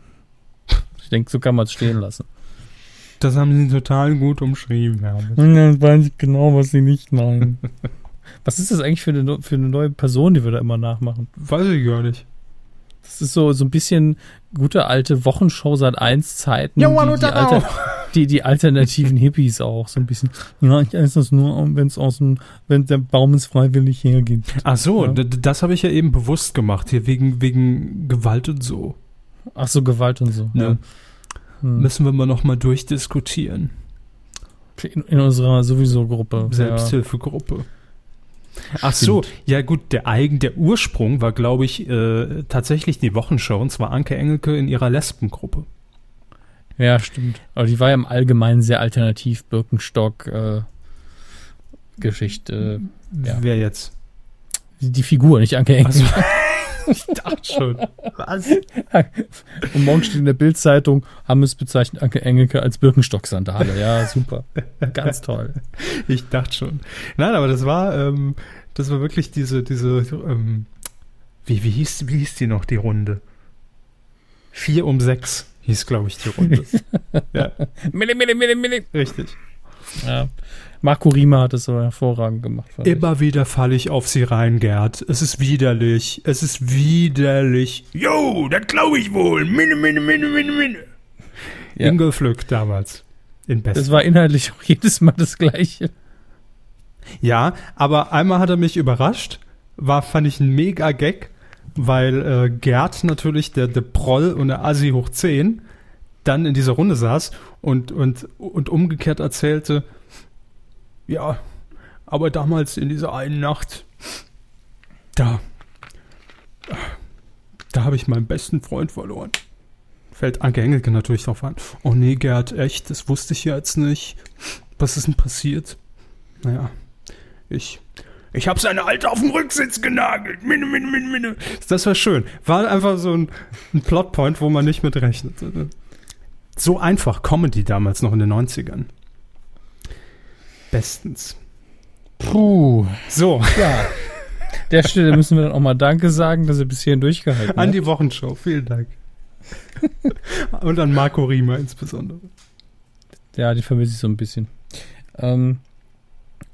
Ich denke, so kann man es stehen lassen. Das haben sie total gut umschrieben, (laughs) ja. Dann weiß ich genau, was sie nicht meinen. was ist das eigentlich für eine, für eine neue Person, die wir da immer nachmachen? Weiß ich gar nicht. Das ist so, so ein bisschen gute alte Wochenshow seit 1 Zeiten. Ja, die, die, Alter, (laughs) die, die, alternativen Hippies auch so ein bisschen. Ja, ich esse das nur, wenn es aus dem, wenn der Baum es freiwillig hergibt. Ach so, ja. das habe ich ja eben bewusst gemacht, hier wegen, wegen Gewalt und so. Ach so, Gewalt und so. Ne? Hm. Müssen wir mal nochmal durchdiskutieren. In, in, unserer sowieso Gruppe. Selbsthilfegruppe. Ach so, ja gut, der eigen, der Ursprung war, glaube ich, äh, tatsächlich die Wochenshow, und zwar Anke Engelke in ihrer Lesbengruppe. Ja, stimmt. Aber die war ja im Allgemeinen sehr alternativ, Birkenstock, äh, Geschichte. Ja. Wer jetzt? Die, Figur, nicht Anke Engelke. Also. (laughs) Ich dachte schon. Was? (laughs) Und morgen steht in der Bildzeitung, haben es bezeichnet Anke Engelke als Birkenstock-Sandale. Ja, super. Ganz toll. Ich dachte schon. Nein, aber das war, ähm, das war wirklich diese, diese, ähm, wie, wie, hieß, wie hieß die noch, die Runde? Vier um sechs hieß, glaube ich, die Runde. (laughs) ja. Mille, mille, mille, mille. Richtig. Ja. Marco Rima hat es so hervorragend gemacht. Immer ich. wieder falle ich auf sie rein, Gerd. Es ist widerlich. Es ist widerlich. Jo, das glaube ich wohl. Minne, minne, minne, minne, minne. Ja. Ingo Flück damals. In Best. Das war inhaltlich (laughs) auch jedes Mal das Gleiche. Ja, aber einmal hat er mich überrascht. War, fand ich ein mega Gag, weil äh, Gerd natürlich, der, der Proll und der Assi hoch 10, dann in dieser Runde saß und, und, und umgekehrt erzählte, ja, Aber damals in dieser einen Nacht, da, da habe ich meinen besten Freund verloren. Fällt Anke Engelke natürlich drauf an. Oh nee, Gerd, echt, das wusste ich ja jetzt nicht. Was ist denn passiert? Naja, ich, ich habe seine Alte auf den Rücksitz genagelt. Minne, minne, minne, minne. Das war schön. War einfach so ein, ein Plotpoint, wo man nicht mit rechnet. So einfach Comedy damals noch in den 90ern. Bestens. Puh. So, Ja. Der Stelle müssen wir dann auch mal Danke sagen, dass er bis hierhin durchgehalten an hat. die Wochenshow. Vielen Dank. Und an Marco Riemer insbesondere. Ja, die vermisse ich so ein bisschen. Ähm,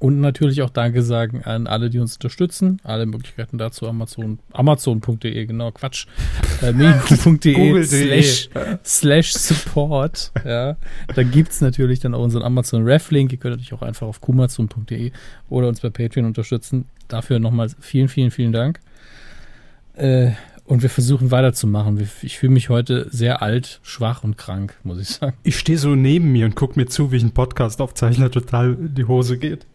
und natürlich auch Danke sagen an alle, die uns unterstützen. Alle Möglichkeiten dazu Amazon, Amazon.de, genau, Quatsch. (laughs) Äh, Google.de. slash, slash support. Ja. Da gibt's natürlich dann auch unseren Amazon Ref Link. Ihr könnt natürlich auch einfach auf kumazon.de oder uns bei Patreon unterstützen. Dafür nochmal vielen, vielen, vielen Dank. Äh, und wir versuchen weiterzumachen. Ich fühle mich heute sehr alt, schwach und krank, muss ich sagen. Ich stehe so neben mir und guck mir zu, wie ich einen Podcast aufzeichne, total in die Hose geht.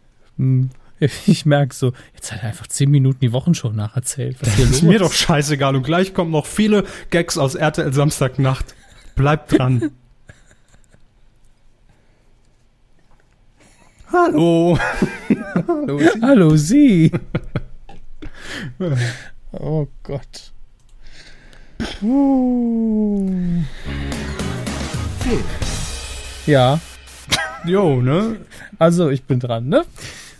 Hm, (laughs) Ich merke so, jetzt hat er einfach zehn Minuten die Wochenshow nacherzählt. Was Das ist mir doch scheißegal. Und gleich kommen noch viele Gags aus RTL Samstagnacht. Bleibt dran. Hallo. (laughs) Hallo. Hallo Sie. (laughs) oh Gott. Uh. Ja, Jo, ne? also ich bin dran, ne?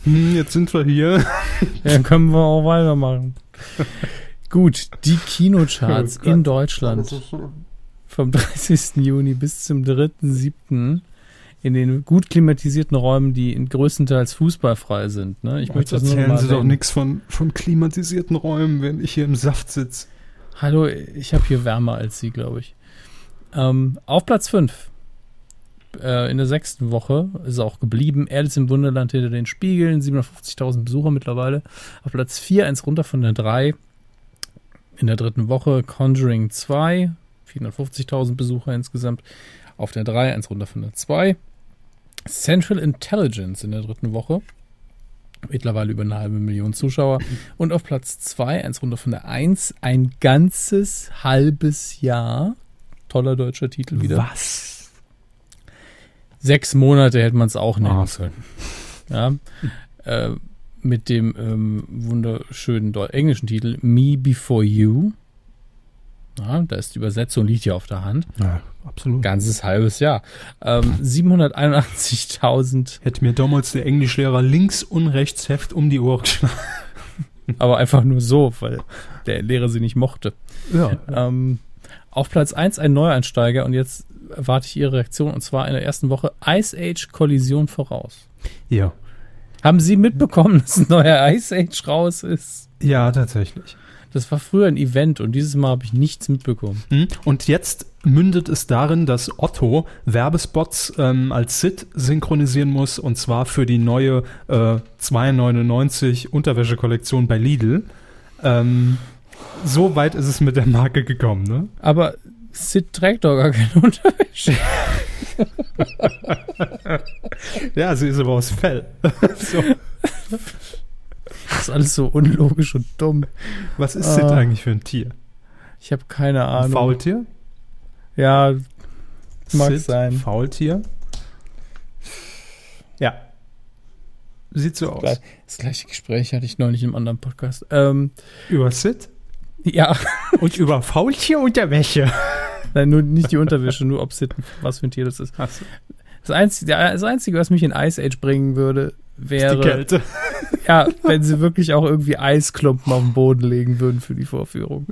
Hm, jetzt sind wir hier. (laughs) Ja, Dann können wir auch weitermachen. Gut, die Kinocharts Oh in Deutschland vom (laughs) 30. Juni bis zum 3.7. in den gut klimatisierten Räumen, die in größtenteils fußballfrei sind. Ne? Ich möchte das nur erzählen Sie doch nichts von, von klimatisierten Räumen, wenn ich hier im Saft sitze. Hallo, ich habe hier wärmer als Sie, glaube ich. Ähm, auf Platz 5. Äh, in der sechsten Woche ist auch geblieben. Alice im Wunderland hinter den Spiegeln. 750.000 Besucher mittlerweile. Auf Platz 4, eins runter von der 3. In der dritten Woche Conjuring 2. 450.000 Besucher insgesamt. Auf der 3, eins runter von der 2. Central Intelligence in der dritten Woche. Mittlerweile über eine halbe Million Zuschauer. Und auf Platz 2, eins runter von der 1, ein ganzes halbes Jahr. Toller deutscher Titel wieder. Was? Sechs Monate hätte man es auch nennen Ah. können. Ja. Äh, mit dem ähm, wunderschönen englischen Titel Me Before You. Ja, da ist die Übersetzung, liegt ja auf der Hand. Ja, absolut. Ganzes halbes Jahr. Ähm, 781.000, Hätte mir damals der Englischlehrer links und rechts Heft um die Ohren geschlagen. aber einfach nur so, weil der Lehrer sie nicht mochte. Ja. Ähm, auf Platz 1 ein Neueinsteiger und jetzt erwarte ich Ihre Reaktion und zwar in der ersten Woche Ice Age Kollision voraus. Ja. Haben Sie mitbekommen, (laughs) dass ein neuer Ice Age raus ist? Ja, tatsächlich. Das war früher ein Event und dieses Mal habe ich nichts mitbekommen. Hm? Und jetzt mündet es darin, dass Otto Werbespots ähm, als Sid synchronisieren muss und zwar für die neue äh, 2,99 Unterwäschekollektion bei Lidl. Ähm, so weit ist es mit der Marke gekommen, ne? Aber Sid trägt doch gar keine Unterwäsche. (laughs) Ja, sie ist aber aus Fell. (laughs) so. Das ist alles so unlogisch und dumm. Was ist Sid Ah. eigentlich für ein Tier? Ich habe keine Ein Ahnung. Faultier? Ja, Mag Sid, sein. Faultier? Ja. Sieht so aus. Das gleiche Gespräch hatte ich neulich im anderen Podcast. Ähm, Über Sid? Ja, Und über Faultierunterwäsche. (laughs) nein, nur nicht die Unterwäsche, nur ob Sid, was für ein Tier das ist. Achso, Das Einzige, das Einzige, was mich in Ice Age bringen würde, die wäre, Kälte. (laughs) ja, wenn sie wirklich auch irgendwie Eisklumpen auf den Boden legen würden für die Vorführung.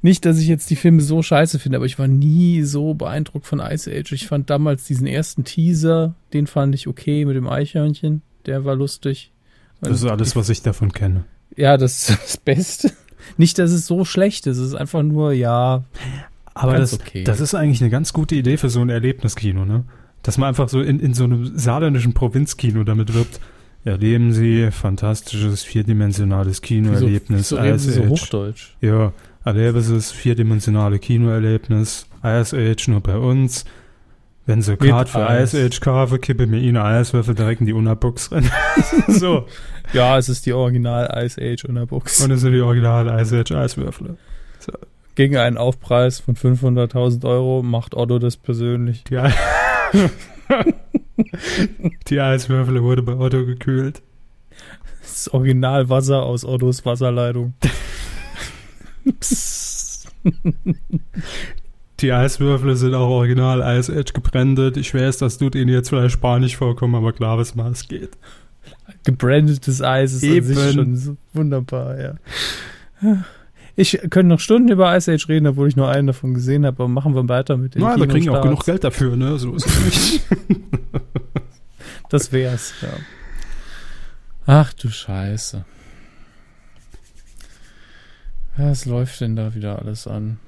Nicht, dass ich jetzt die Filme so scheiße finde, aber ich war nie so beeindruckt von Ice Age. Ich fand damals diesen ersten Teaser, den fand ich okay mit dem Eichhörnchen. Der war lustig. Das ist alles, was ich davon kenne. Ja, das ist das Beste. Nicht, dass es so schlecht ist. Es ist einfach nur, ja, Aber Ganz das, okay. das ist eigentlich eine ganz gute Idee für so ein Erlebniskino, ne? Dass man einfach so in, in so einem saarländischen Provinzkino damit wirbt. Erleben Sie fantastisches vierdimensionales Kinoerlebnis. wieso reden sie so Age. Hochdeutsch? Ja, erlebe Sie das vierdimensionale Kinoerlebnis. Ice Age nur bei uns. Wenn sie Kart für. Ice Age kaufen, kippe mir ihnen Eiswürfel direkt in die Unterbox rein. (laughs) so. Ja, es ist die Original Ice Age Unterbox. Und das sind die originalen Ice Age Eiswürfel. Gegen einen Aufpreis von 500.000 Euro macht Otto das persönlich. Die, Ei- (laughs) die Eiswürfel wurde bei Otto gekühlt. Das Original Wasser aus Ottos Wasserleitung. (laughs) Die Eiswürfel sind auch original Ice Edge gebrandet. Ich weiß, das tut Ihnen jetzt vielleicht spanisch vorkommen, aber klar, was mal es geht. Gebrandetes Eis ist Eben. an sich schon so wunderbar, ja. Ich könnte noch Stunden über Ice Age reden, obwohl ich nur einen davon gesehen habe, aber machen wir weiter mit den Na, wir kriegen ja auch genug Geld dafür, ne? So ist es nicht. (laughs) Das wär's, ja. Ach du Scheiße. Was läuft denn da wieder alles an?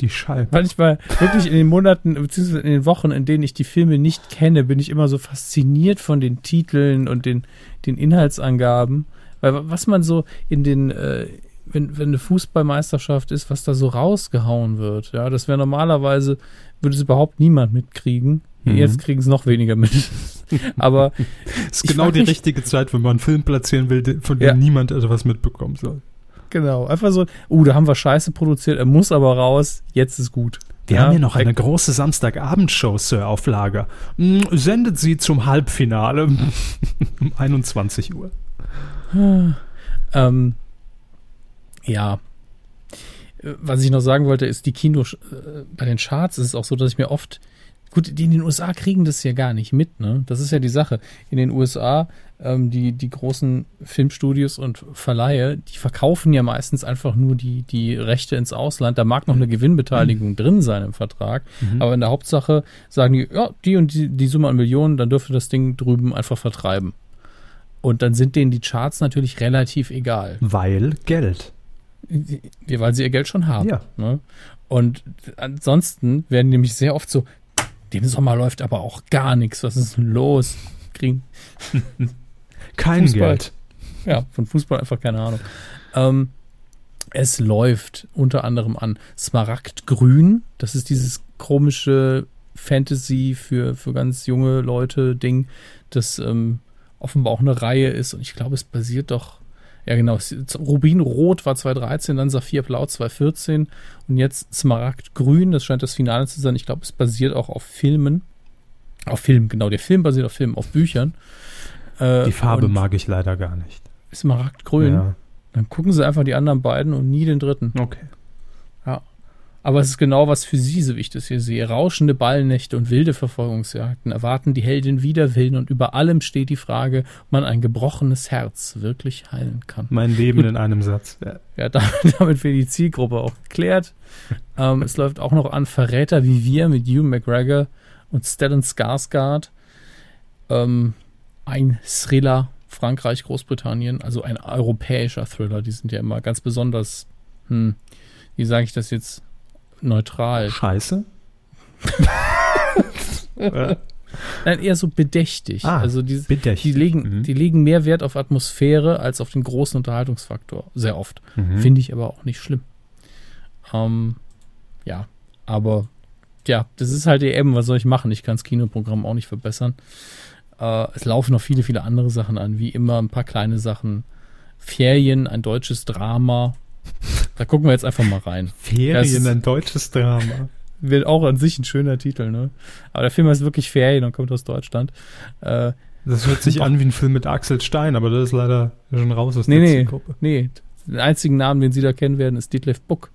Die Schall. Manchmal wirklich in den Monaten, beziehungsweise in den Wochen, in denen ich die Filme nicht kenne, bin ich immer so fasziniert von den Titeln und den, den Inhaltsangaben. Weil was man so in den, äh, wenn, wenn eine Fußballmeisterschaft ist, was da so rausgehauen wird, ja, das wäre normalerweise, würde es überhaupt niemand mitkriegen. Mhm. Jetzt kriegen es noch weniger mit. (laughs) Aber Das ist genau die mich- richtige Zeit, wenn man einen Film platzieren will, von dem Ja. niemand etwas mitbekommen soll. Genau, einfach so, uh, da haben wir Scheiße produziert, er muss aber raus, jetzt ist gut. Wir Ja, haben hier noch eine große Samstagabendshow, Sir, auf Lager. Mm, Sendet sie zum Halbfinale (laughs) um 21 Uhr. Ähm, ja. Was ich noch sagen wollte, ist die Kino, äh, bei den Charts ist es auch so, dass ich mir oft, gut, die in den USA kriegen das ja gar nicht mit, ne? Das ist ja die Sache. In den USA, ähm, die, die großen Filmstudios und Verleihe, die verkaufen ja meistens einfach nur die, die Rechte ins Ausland. Da mag noch eine Gewinnbeteiligung drin sein im Vertrag, aber in der Hauptsache sagen die, ja, die und die, die Summe an Millionen, dann dürfte das Ding drüben einfach vertreiben. Und dann sind denen die Charts natürlich relativ egal. Weil Geld. Weil sie ihr Geld schon haben. Ja. Ne? Und ansonsten werden nämlich sehr oft so, dem Sommer läuft aber auch gar nichts. Was ist denn los? Kriegen (laughs) Kein Fußball. Geld. ja von Fußball einfach keine Ahnung. Ähm, es läuft unter anderem an Smaragdgrün. Das ist dieses komische Fantasy für, für ganz junge Leute Ding, das ähm, offenbar auch eine Reihe ist. Und ich glaube, es basiert doch. Ja, genau. Rubinrot war 2013, dann Saphirblau 2014 und jetzt Smaragdgrün. Das scheint das Finale zu sein. Ich glaube, es basiert auch auf Filmen. Auf Filmen, genau. Der Film basiert auf Filmen, auf Büchern. Äh, Die Farbe mag ich leider gar nicht. Smaragdgrün. Ja. Dann gucken sie einfach die anderen beiden und nie den dritten. Okay. Aber es ist genau, was für sie so wichtig ist. Hier sehe rauschende Ballnächte und wilde Verfolgungsjagden erwarten die Heldin wider Willen und über allem steht die Frage, ob man ein gebrochenes Herz wirklich heilen kann. Mein Leben in einem Satz. Ja. Ja, (laughs) damit, damit wäre die Zielgruppe auch geklärt. ähm, es läuft auch noch an Verräter wie wir mit Hugh McGregor und Stellan Skarsgård. Ähm, ein Thriller, Frankreich, Großbritannien, also ein europäischer Thriller. Die sind ja immer ganz besonders, hm, wie sage ich das jetzt, neutral. Scheiße. (laughs) Nein, eher so bedächtig. Ah, also die, Bedächtig. die, legen, Mhm. die legen mehr Wert auf Atmosphäre als auf den großen Unterhaltungsfaktor. Sehr oft. Mhm. Finde ich aber auch nicht schlimm. Ähm, ja, aber ja, das ist halt EM, was soll ich machen? Ich kann das Kinoprogramm auch nicht verbessern. Äh, es laufen noch viele, viele andere Sachen an, wie immer ein paar kleine Sachen. Ferien, ein deutsches Drama. Da gucken wir jetzt einfach mal rein. Ferien, ein deutsches Drama. Wird auch an sich ein schöner Titel, ne? Aber der Film heißt wirklich Ferien und kommt aus Deutschland. Äh, Das hört sich an wie ein Film mit Axel Stein, aber das ist leider schon raus aus Nee, der nee. Zielgruppe. Nee, den einzigen Namen, den Sie da kennen werden, ist Detlef Buck.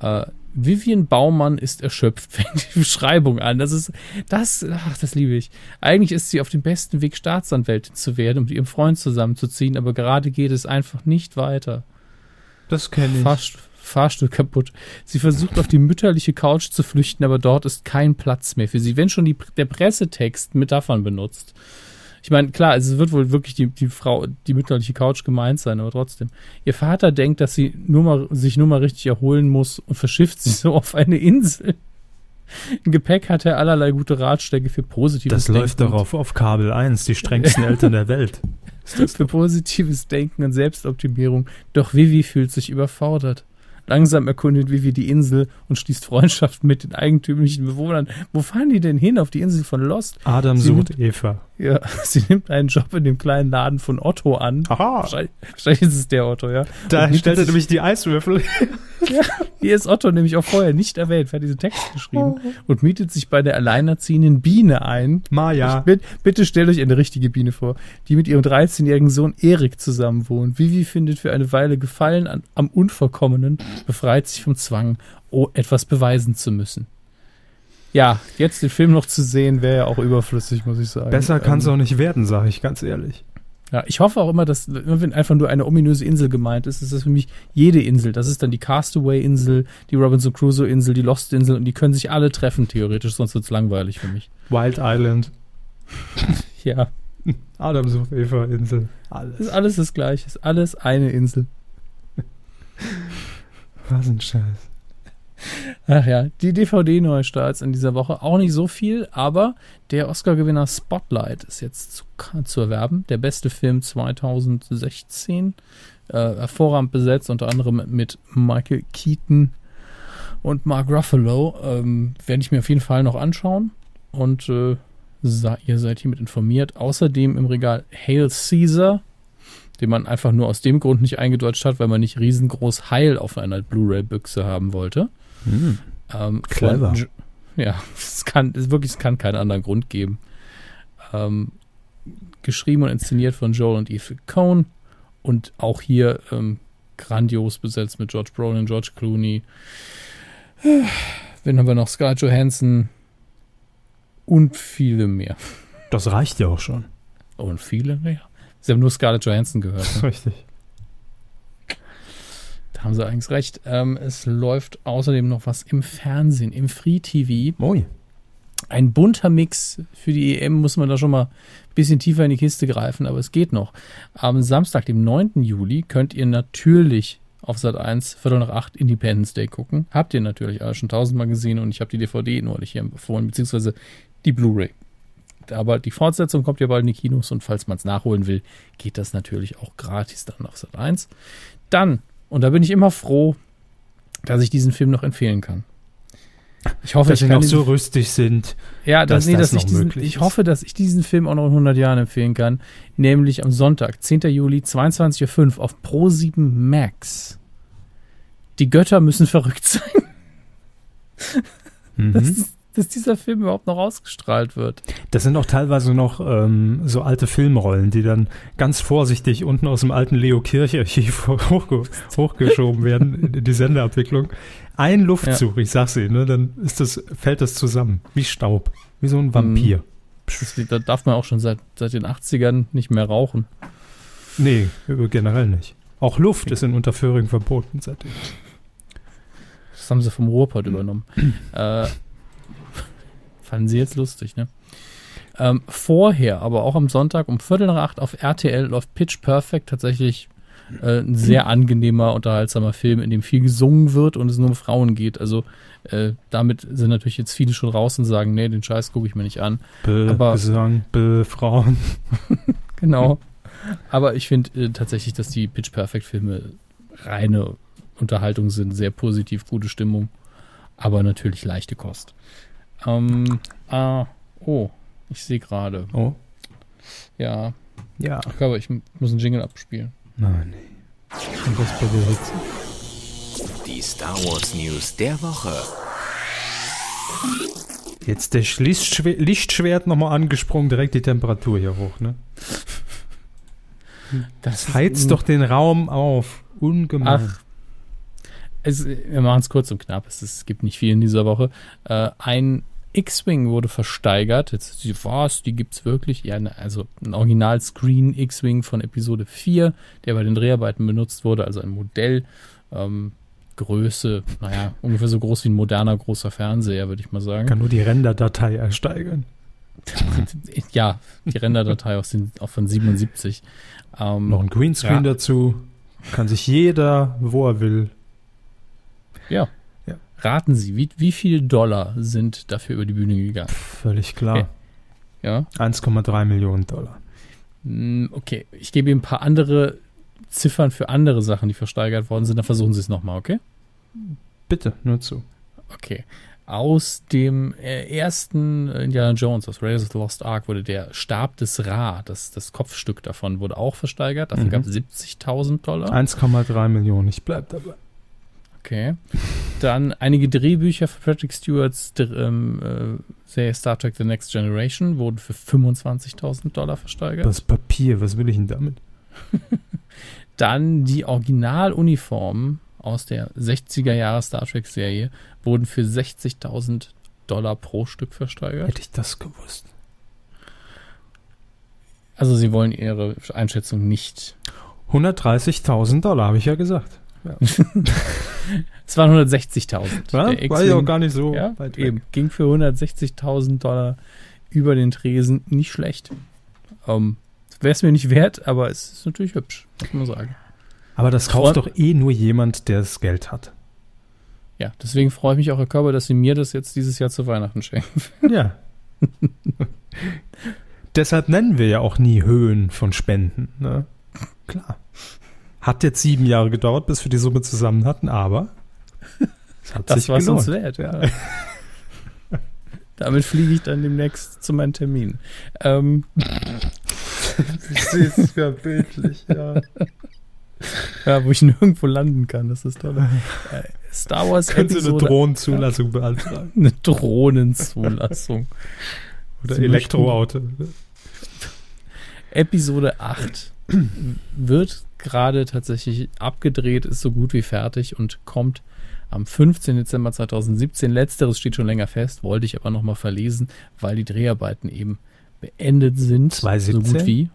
Äh, Vivian Baumann ist erschöpft, (laughs) fängt die Beschreibung an. Das ist, das, ach, das liebe ich. Eigentlich ist sie auf dem besten Weg, Staatsanwältin zu werden, um mit ihrem Freund zusammenzuziehen, aber gerade geht es einfach nicht weiter. Das kenne ich. Fahrst Fahrstuhl kaputt. Sie versucht auf die mütterliche Couch zu flüchten, aber dort ist kein Platz mehr für sie. Wenn schon die, der Pressetext Metaphern benutzt. Ich meine, klar, es wird wohl wirklich die, die Frau, die mütterliche Couch gemeint sein, aber trotzdem. Ihr Vater denkt, dass sie nur mal, sich nur mal richtig erholen muss und verschifft sie so auf eine Insel. Im Gepäck hat er allerlei gute Ratschläge für positives Das läuft Denken. darauf auf Kabel 1, die strengsten (laughs) Eltern der Welt. für positives Denken und Selbstoptimierung. Doch Vivi fühlt sich überfordert. Langsam erkundet Vivi die Insel und schließt Freundschaft mit den eigentümlichen Bewohnern. Wo fahren die denn hin? Auf die Insel von Lost? Adam Sie sucht Eva. Ja, (laughs) sie nimmt einen Job in dem kleinen Laden von Otto an. Aha, Wahrscheinlich, wahrscheinlich ist es der Otto, ja. da stellt er nämlich die Eiswürfel. (laughs) Hier ist Otto nämlich auch vorher nicht erwähnt, wer hat diesen Text geschrieben (laughs) und mietet sich bei der alleinerziehenden Biene ein. Maja. Bitte, bitte stellt euch eine richtige Biene vor, die mit ihrem 13-jährigen Sohn Erik zusammen wohnt. Vivi findet für eine Weile Gefallen an, am Unvollkommenen, befreit sich vom Zwang, oh, etwas beweisen zu müssen. Ja, jetzt den Film noch zu sehen, wäre ja auch überflüssig, muss ich sagen. Besser kann es Ähm, auch nicht werden, sage ich ganz ehrlich. Ja, ich hoffe auch immer, dass, immer wenn einfach nur eine ominöse Insel gemeint ist, ist das für mich jede Insel. Das ist dann die Castaway-Insel, die Robinson Crusoe-Insel, die Lost-Insel und die können sich alle treffen, theoretisch, sonst wird es langweilig für mich. Wild Island, (laughs) Ja, Adam sucht Eva, Insel, alles. ist alles das Gleiche, ist alles eine Insel. Was ein Scheiß. Ach ja, die DVD-Neustarts in dieser Woche auch nicht so viel, aber der Oscar-Gewinner Spotlight ist jetzt zu, zu erwerben. Der beste Film 2016. Äh, hervorragend besetzt, unter anderem mit Michael Keaton und Mark Ruffalo. Ähm, Werde ich mir auf jeden Fall noch anschauen. Und äh, ihr seid hiermit informiert. Außerdem im Regal Hail Caesar, den man einfach nur aus dem Grund nicht eingedeutscht hat, weil man nicht riesengroß Heil auf einer Blu-ray-Büchse haben wollte. Ähm, Clever. von Ja, (laughs) es kann, es wirklich, es kann keinen anderen Grund geben. Ähm, geschrieben und inszeniert von Joel und Eve Cohn und auch hier ähm, grandios besetzt mit George Brolin, George Clooney. (sighs) Wen haben wir noch? Scarlett Johansson und viele mehr. Das reicht ja auch schon. Und viele mehr. Sie haben nur Scarlett Johansson gehört. Ne? (laughs) Richtig. Haben sie eigentlich recht. Ähm, es läuft außerdem noch was im Fernsehen, im Free TV. Moi. ein bunter Mix. Für die EM muss man da schon mal ein bisschen tiefer in die Kiste greifen, aber es geht noch. Am Samstag, dem 9. Juli, könnt ihr natürlich auf Sat 1 Viertel nach 8 Independence Day gucken. Habt ihr natürlich alle schon tausendmal gesehen und ich habe die DVD neulich hier empfohlen, beziehungsweise die Blu-ray. Aber die Fortsetzung kommt ja bald in die Kinos und falls man es nachholen will, geht das natürlich auch gratis dann auf Sat 1. Dann, und da bin ich immer froh, dass ich diesen Film noch empfehlen kann. Ich hoffe, Dass sie ich noch so rüstig sind. ja, dass, dass nee, das dass ich, noch diesen, möglich ich ist. hoffe, dass ich diesen Film auch noch in 100 Jahren empfehlen kann. Nämlich am Sonntag, 10. Juli, 22.05 Uhr auf Pro7 Max. Die Götter müssen verrückt (laughs) sein, Mhm. dass, dass dieser Film überhaupt noch ausgestrahlt wird. Das sind auch teilweise noch ähm, so alte Filmrollen, die dann ganz vorsichtig unten aus dem alten Leo Kirch-Archiv (laughs) hochge hochgeschoben werden in die Sendeabwicklung. Ein Luftzug, ich sag's Ihnen, ne, dann ist das, fällt das zusammen, wie Staub, wie so ein Vampir. Das, da darf man auch schon seit, seit den 80ern nicht mehr rauchen. Nee, generell nicht. Auch Luft ist in Unterföhring verboten seitdem. Das haben sie vom Ruhrpott übernommen. (clears throat) äh, fanden sie jetzt lustig, ne? Ähm, vorher, aber auch am Sonntag um Viertel nach acht auf RTL läuft Pitch Perfect tatsächlich äh, ein sehr angenehmer, unterhaltsamer Film, in dem viel gesungen wird und es nur um Frauen geht. Also äh, damit sind natürlich jetzt viele schon raus und sagen, nee, den Scheiß gucke ich mir nicht an. Be Aber- Gesang, Be Frauen. (laughs) Genau. Aber ich finde äh, tatsächlich, dass die Pitch Perfect Filme reine Unterhaltung sind, sehr positiv, gute Stimmung, aber natürlich leichte Kost. Ähm, ah, oh, ich sehe gerade. Oh, Ja, ja. ich glaube, ich muss einen Jingle abspielen. Nein, nee. Und das Hitze. Die Star Wars News der Woche. Jetzt der Lichtschwert, Lichtschwert nochmal angesprungen, direkt die Temperatur hier hoch, ne? Das Heizt doch den Raum auf. Ungemein. Ach, es, wir machen es kurz und knapp. Es, es gibt nicht viel in dieser Woche. Äh, ein X-Wing wurde versteigert. Jetzt die was, die gibt's wirklich? Ja, ne, also ein Original-Screen X-Wing von Episode 4, der bei den Dreharbeiten benutzt wurde, also ein Modell. Ähm, Größe, naja, ungefähr so groß wie ein moderner großer Fernseher, würde ich mal sagen. Kann nur die Renderdatei ersteigern. (laughs) ja, die Renderdatei aus den, auch von 77. Ähm, Noch ein Greenscreen Ja. dazu. Kann sich jeder, wo er will. ja. Raten Sie, wie, wie viel Dollar sind dafür über die Bühne gegangen? Völlig klar. Ja. 1,3 Millionen Dollar. Mm, Okay, ich gebe Ihnen ein paar andere Ziffern für andere Sachen, die versteigert worden sind. Dann versuchen Sie es nochmal, okay? Bitte, nur zu. Okay. Aus dem äh, ersten Indiana Jones, aus Raiders of the Lost Ark, wurde der Stab des Ra, das, das Kopfstück davon, wurde auch versteigert. Dafür Mhm. gab es 70.000 Dollar. 1,3 Millionen, ich bleib dabei. Okay. Dann einige Drehbücher für Patrick Stewarts ähm, äh, Serie Star Trek The Next Generation wurden für 25.000 Dollar versteigert. Das Papier, was will ich denn damit? (laughs) Dann die Originaluniformen aus der 60er Jahre Star Trek Serie wurden für 60.000 Dollar pro Stück versteigert. Hätte ich das gewusst. Also sie wollen ihre Einschätzung nicht. 130.000 Dollar, habe ich ja gesagt. Es waren 160.000. Ja, (laughs) Der war ja auch gar nicht so ja, weit weg. eben, ging für 160.000 Dollar über den Tresen. Nicht schlecht. Ähm, Wäre es mir nicht wert, aber es ist natürlich hübsch, muss man sagen. Aber das kauft doch eh nur jemand, der das Geld hat. Ja, deswegen freue ich mich auch, Herr Körber, dass Sie mir das jetzt dieses Jahr zu Weihnachten schenken. (laughs) Ja. Deshalb nennen wir ja auch nie Höhen von Spenden. Ne? Klar. Hat jetzt sieben Jahre gedauert, bis wir die Summe zusammen hatten, aber es hat Das sich war es uns gelohnt. wert. Ja. Damit fliege ich dann demnächst zu meinem Termin. Ähm, Das ist ja bildlich, ja. ja, wo ich nirgendwo landen kann, das ist toll. Äh, Star Wars Können Sie eine Episode Drohnenzulassung beantragen? eine Drohnenzulassung. Oder Elektroauto? Episode 8 wird gerade tatsächlich abgedreht, ist so gut wie fertig und kommt am 15. Dezember 2017. Letzteres steht schon länger fest, wollte ich aber nochmal verlesen, weil die Dreharbeiten eben beendet sind. 2017? So gut wie.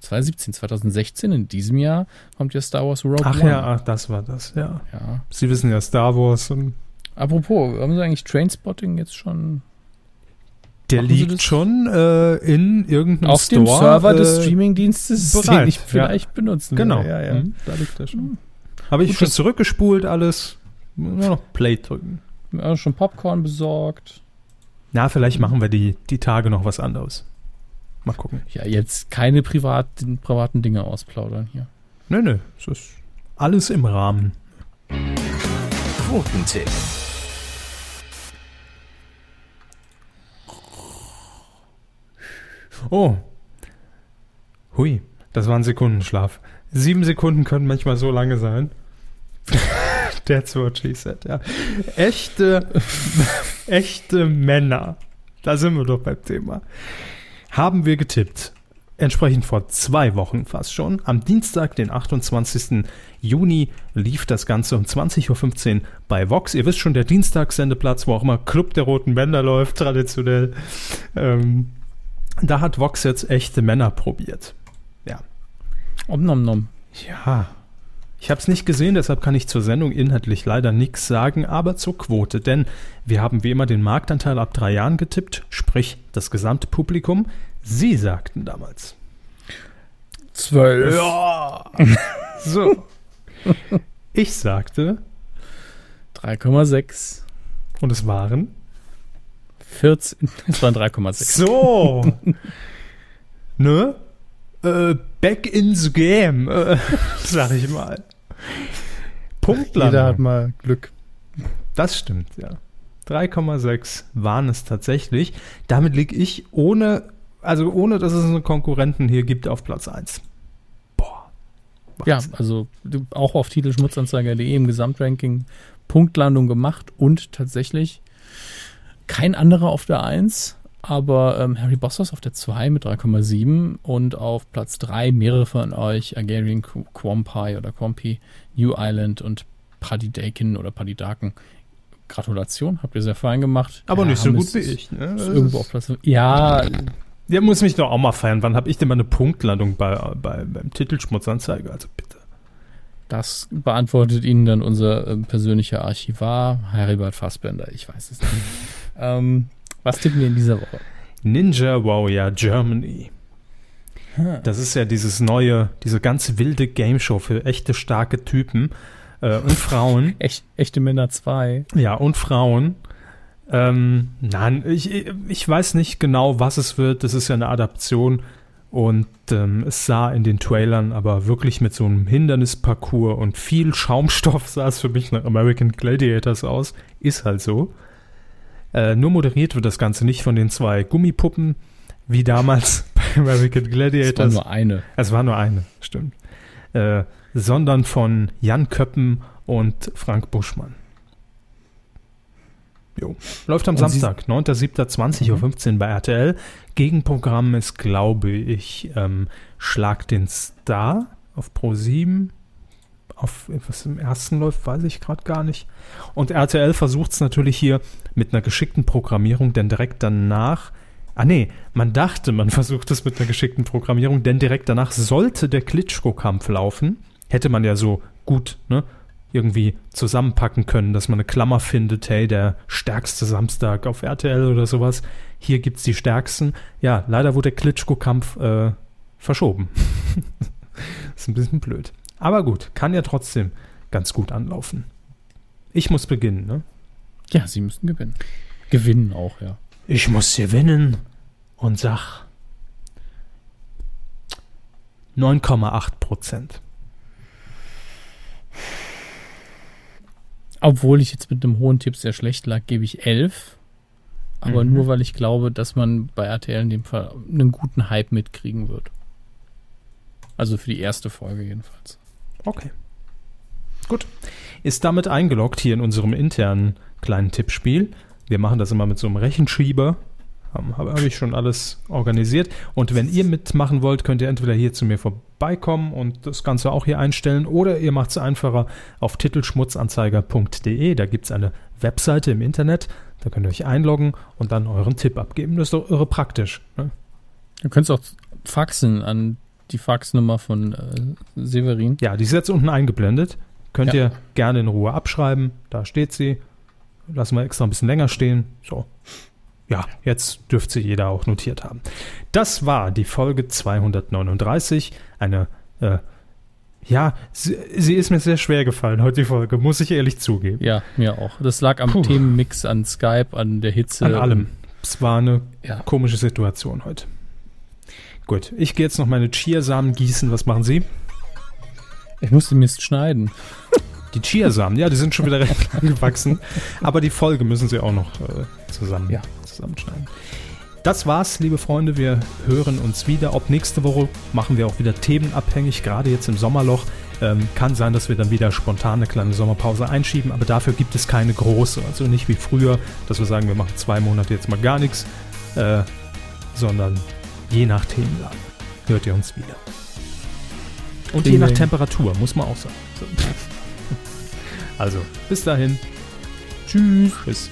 2017, 2016, in diesem Jahr kommt ja Star Wars Rogue Ach One. ja, ach, das war das, ja. ja. Sie wissen ja Star Wars und Apropos, haben Sie eigentlich Trainspotting jetzt schon der Machen liegt schon äh, in irgendeinem auf Store. dem Server des äh, Streamingdienstes, bereit, den ich ja. vielleicht benutzen Genau. Ja, ja. Mhm, da liegt er schon. Habe ich Gut, schon zurückgespult alles. Nur noch Play drücken. Ja, schon Popcorn besorgt. Na, vielleicht machen wir die, die Tage noch was anderes. Mal gucken. Ja, jetzt keine privaten, privaten Dinge ausplaudern hier. Nö, nö. Es ist alles im Rahmen. Quotentipp. Oh. Hui, das war ein Sekundenschlaf. Sieben Sekunden können manchmal so lange sein. (laughs) That's what she said, ja. Echte, (laughs) echte Männer. Da sind wir doch beim Thema. Haben wir getippt. Entsprechend vor zwei Wochen fast schon. Am Dienstag, den 28. Juni, lief das Ganze um 20.15 Uhr bei Vox. Ihr wisst schon, der Dienstagssendeplatz, wo auch immer Club der Roten Bänder läuft, traditionell. Ähm, da hat Vox jetzt echte Männer probiert. Ja. Om nom nom. Ja. Ich habe es nicht gesehen, deshalb kann ich zur Sendung inhaltlich leider nichts sagen, aber zur Quote. Denn wir haben wie immer den Marktanteil ab drei Jahren getippt, sprich das gesamte Publikum. Sie sagten damals. Zwölf. Ja. (laughs) so. Ich sagte, 3,6. und es waren. 14. Es waren 3,6. So. (laughs) ne? Äh, back in the game, äh, (laughs) sag ich mal. Punktlandung. Jeder hat mal Glück. Das stimmt, ja. 3,6 waren es tatsächlich. Damit liege ich ohne, also ohne, dass es einen Konkurrenten hier gibt, auf Platz 1. Boah. Ja, Wahnsinn. also du- auch auf titelschmutzanzeiger.de im Gesamtranking Punktlandung gemacht und tatsächlich kein anderer auf der 1, aber ähm, Harry Bossos auf der 2 mit 3,7 und auf Platz 3 mehrere von euch, Agarian Qu- Quampi oder Quampi, New Island und Paddy Dakin oder Paddy Daken. Gratulation, habt ihr sehr fein gemacht. Aber nicht so gut wie ich. Ne? Irgendwo auf Platz. Ja, Der muss mich doch auch mal feiern. Wann habe ich denn mal eine Punktlandung bei, bei, beim Titelschmutzanzeiger? Also bitte. Das beantwortet Ihnen dann unser äh, persönlicher Archivar, Heribert Fassbender. Ich weiß es nicht. Ähm, was tippen wir in dieser Woche? Ninja Warrior Germany. Das ist ja dieses neue, diese ganz wilde Game Show für echte starke Typen äh, und Frauen. (laughs) Echt, echte Männer 2. Ja, und Frauen. Ähm, nein, ich, ich weiß nicht genau, was es wird. Das ist ja eine Adaption Und ähm, es sah in den Trailern aber wirklich mit so einem Hindernisparcours und viel Schaumstoff (laughs) sah es für mich nach American Gladiators aus. Ist halt so. Äh, nur moderiert wird das Ganze nicht von den zwei Gummipuppen, wie damals (laughs) bei American Gladiators. Es war nur eine. Es war nur eine, stimmt. Äh, sondern von Jan Köppen und Frank Buschmann. Jo. Läuft am Und Samstag, 9.7.20.15 Uhr bei RTL. Gegenprogramm ist, glaube ich, ähm, Schlag den Star auf Pro 7. Auf was im ersten läuft, weiß ich gerade gar nicht. Und RTL versucht es natürlich hier mit einer geschickten Programmierung, denn direkt danach. Ah nee, man dachte, man (laughs) versucht es mit einer geschickten Programmierung, denn direkt danach sollte der Klitschko-Kampf laufen. Hätte man ja so gut, ne? irgendwie zusammenpacken können, dass man eine Klammer findet, hey, der stärkste Samstag auf RTL oder sowas. Hier gibt's die stärksten. Ja, leider wurde der Klitschko-Kampf äh, verschoben. (laughs) ist ein bisschen blöd. Aber gut, kann ja trotzdem ganz gut anlaufen. Ich muss beginnen, ne? Ja, sie müssten gewinnen. Gewinnen auch, ja. Ich muss gewinnen und sag 9,8 Prozent. Obwohl ich jetzt mit einem hohen Tipp sehr schlecht lag, gebe ich 11. Aber Mhm. nur weil ich glaube, dass man bei RTL in dem Fall einen guten Hype mitkriegen wird. Also für die erste Folge jedenfalls. Okay. Gut. Ist damit eingeloggt hier in unserem internen kleinen Tippspiel. Wir machen das immer mit so einem Rechenschieber. Habe hab ich schon alles organisiert. Und wenn ihr mitmachen wollt, könnt ihr entweder hier zu mir vorbeikommen und das Ganze auch hier einstellen oder ihr macht es einfacher auf titelschmutzanzeiger.de. Da gibt es eine Webseite im Internet. Da könnt ihr euch einloggen und dann euren Tipp abgeben. Das ist doch irre praktisch. Ne? Du könntest auch faxen an die Faxnummer von äh, Severin. Ja, die ist jetzt unten eingeblendet. Könnt Ja. ihr gerne in Ruhe abschreiben. Da steht sie. Lassen wir extra ein bisschen länger stehen. So. Ja, jetzt dürfte sie jeder auch notiert haben. Das war die Folge 239. Eine, äh, ja, sie, sie ist mir sehr schwer gefallen, heute die Folge, muss ich ehrlich zugeben. Ja, mir auch. Das lag am Puh. Themenmix, an Skype, an der Hitze. An allem. Es war eine Ja. komische Situation heute. Gut, ich gehe jetzt noch meine Chiasamen gießen. Was machen Sie? Ich musste Mist schneiden. Die Chiasamen, ja, die sind schon wieder recht (laughs) lang gewachsen. Aber die Folge müssen Sie auch noch äh, zusammen, Ja. zusammenschneiden. Das war's, liebe Freunde. Wir hören uns wieder. Ob nächste Woche machen wir auch wieder themenabhängig, gerade jetzt im Sommerloch. Ähm, kann sein, dass wir dann wieder spontan eine kleine Sommerpause einschieben, aber dafür gibt es keine große. Also nicht wie früher, dass wir sagen, wir machen zwei Monate jetzt mal gar nichts, äh, sondern je nach Themenlage hört ihr uns wieder. Und je Ding, nach ding. Temperatur, muss man auch sagen. So. Also, bis dahin. Tschüss. Tschüss.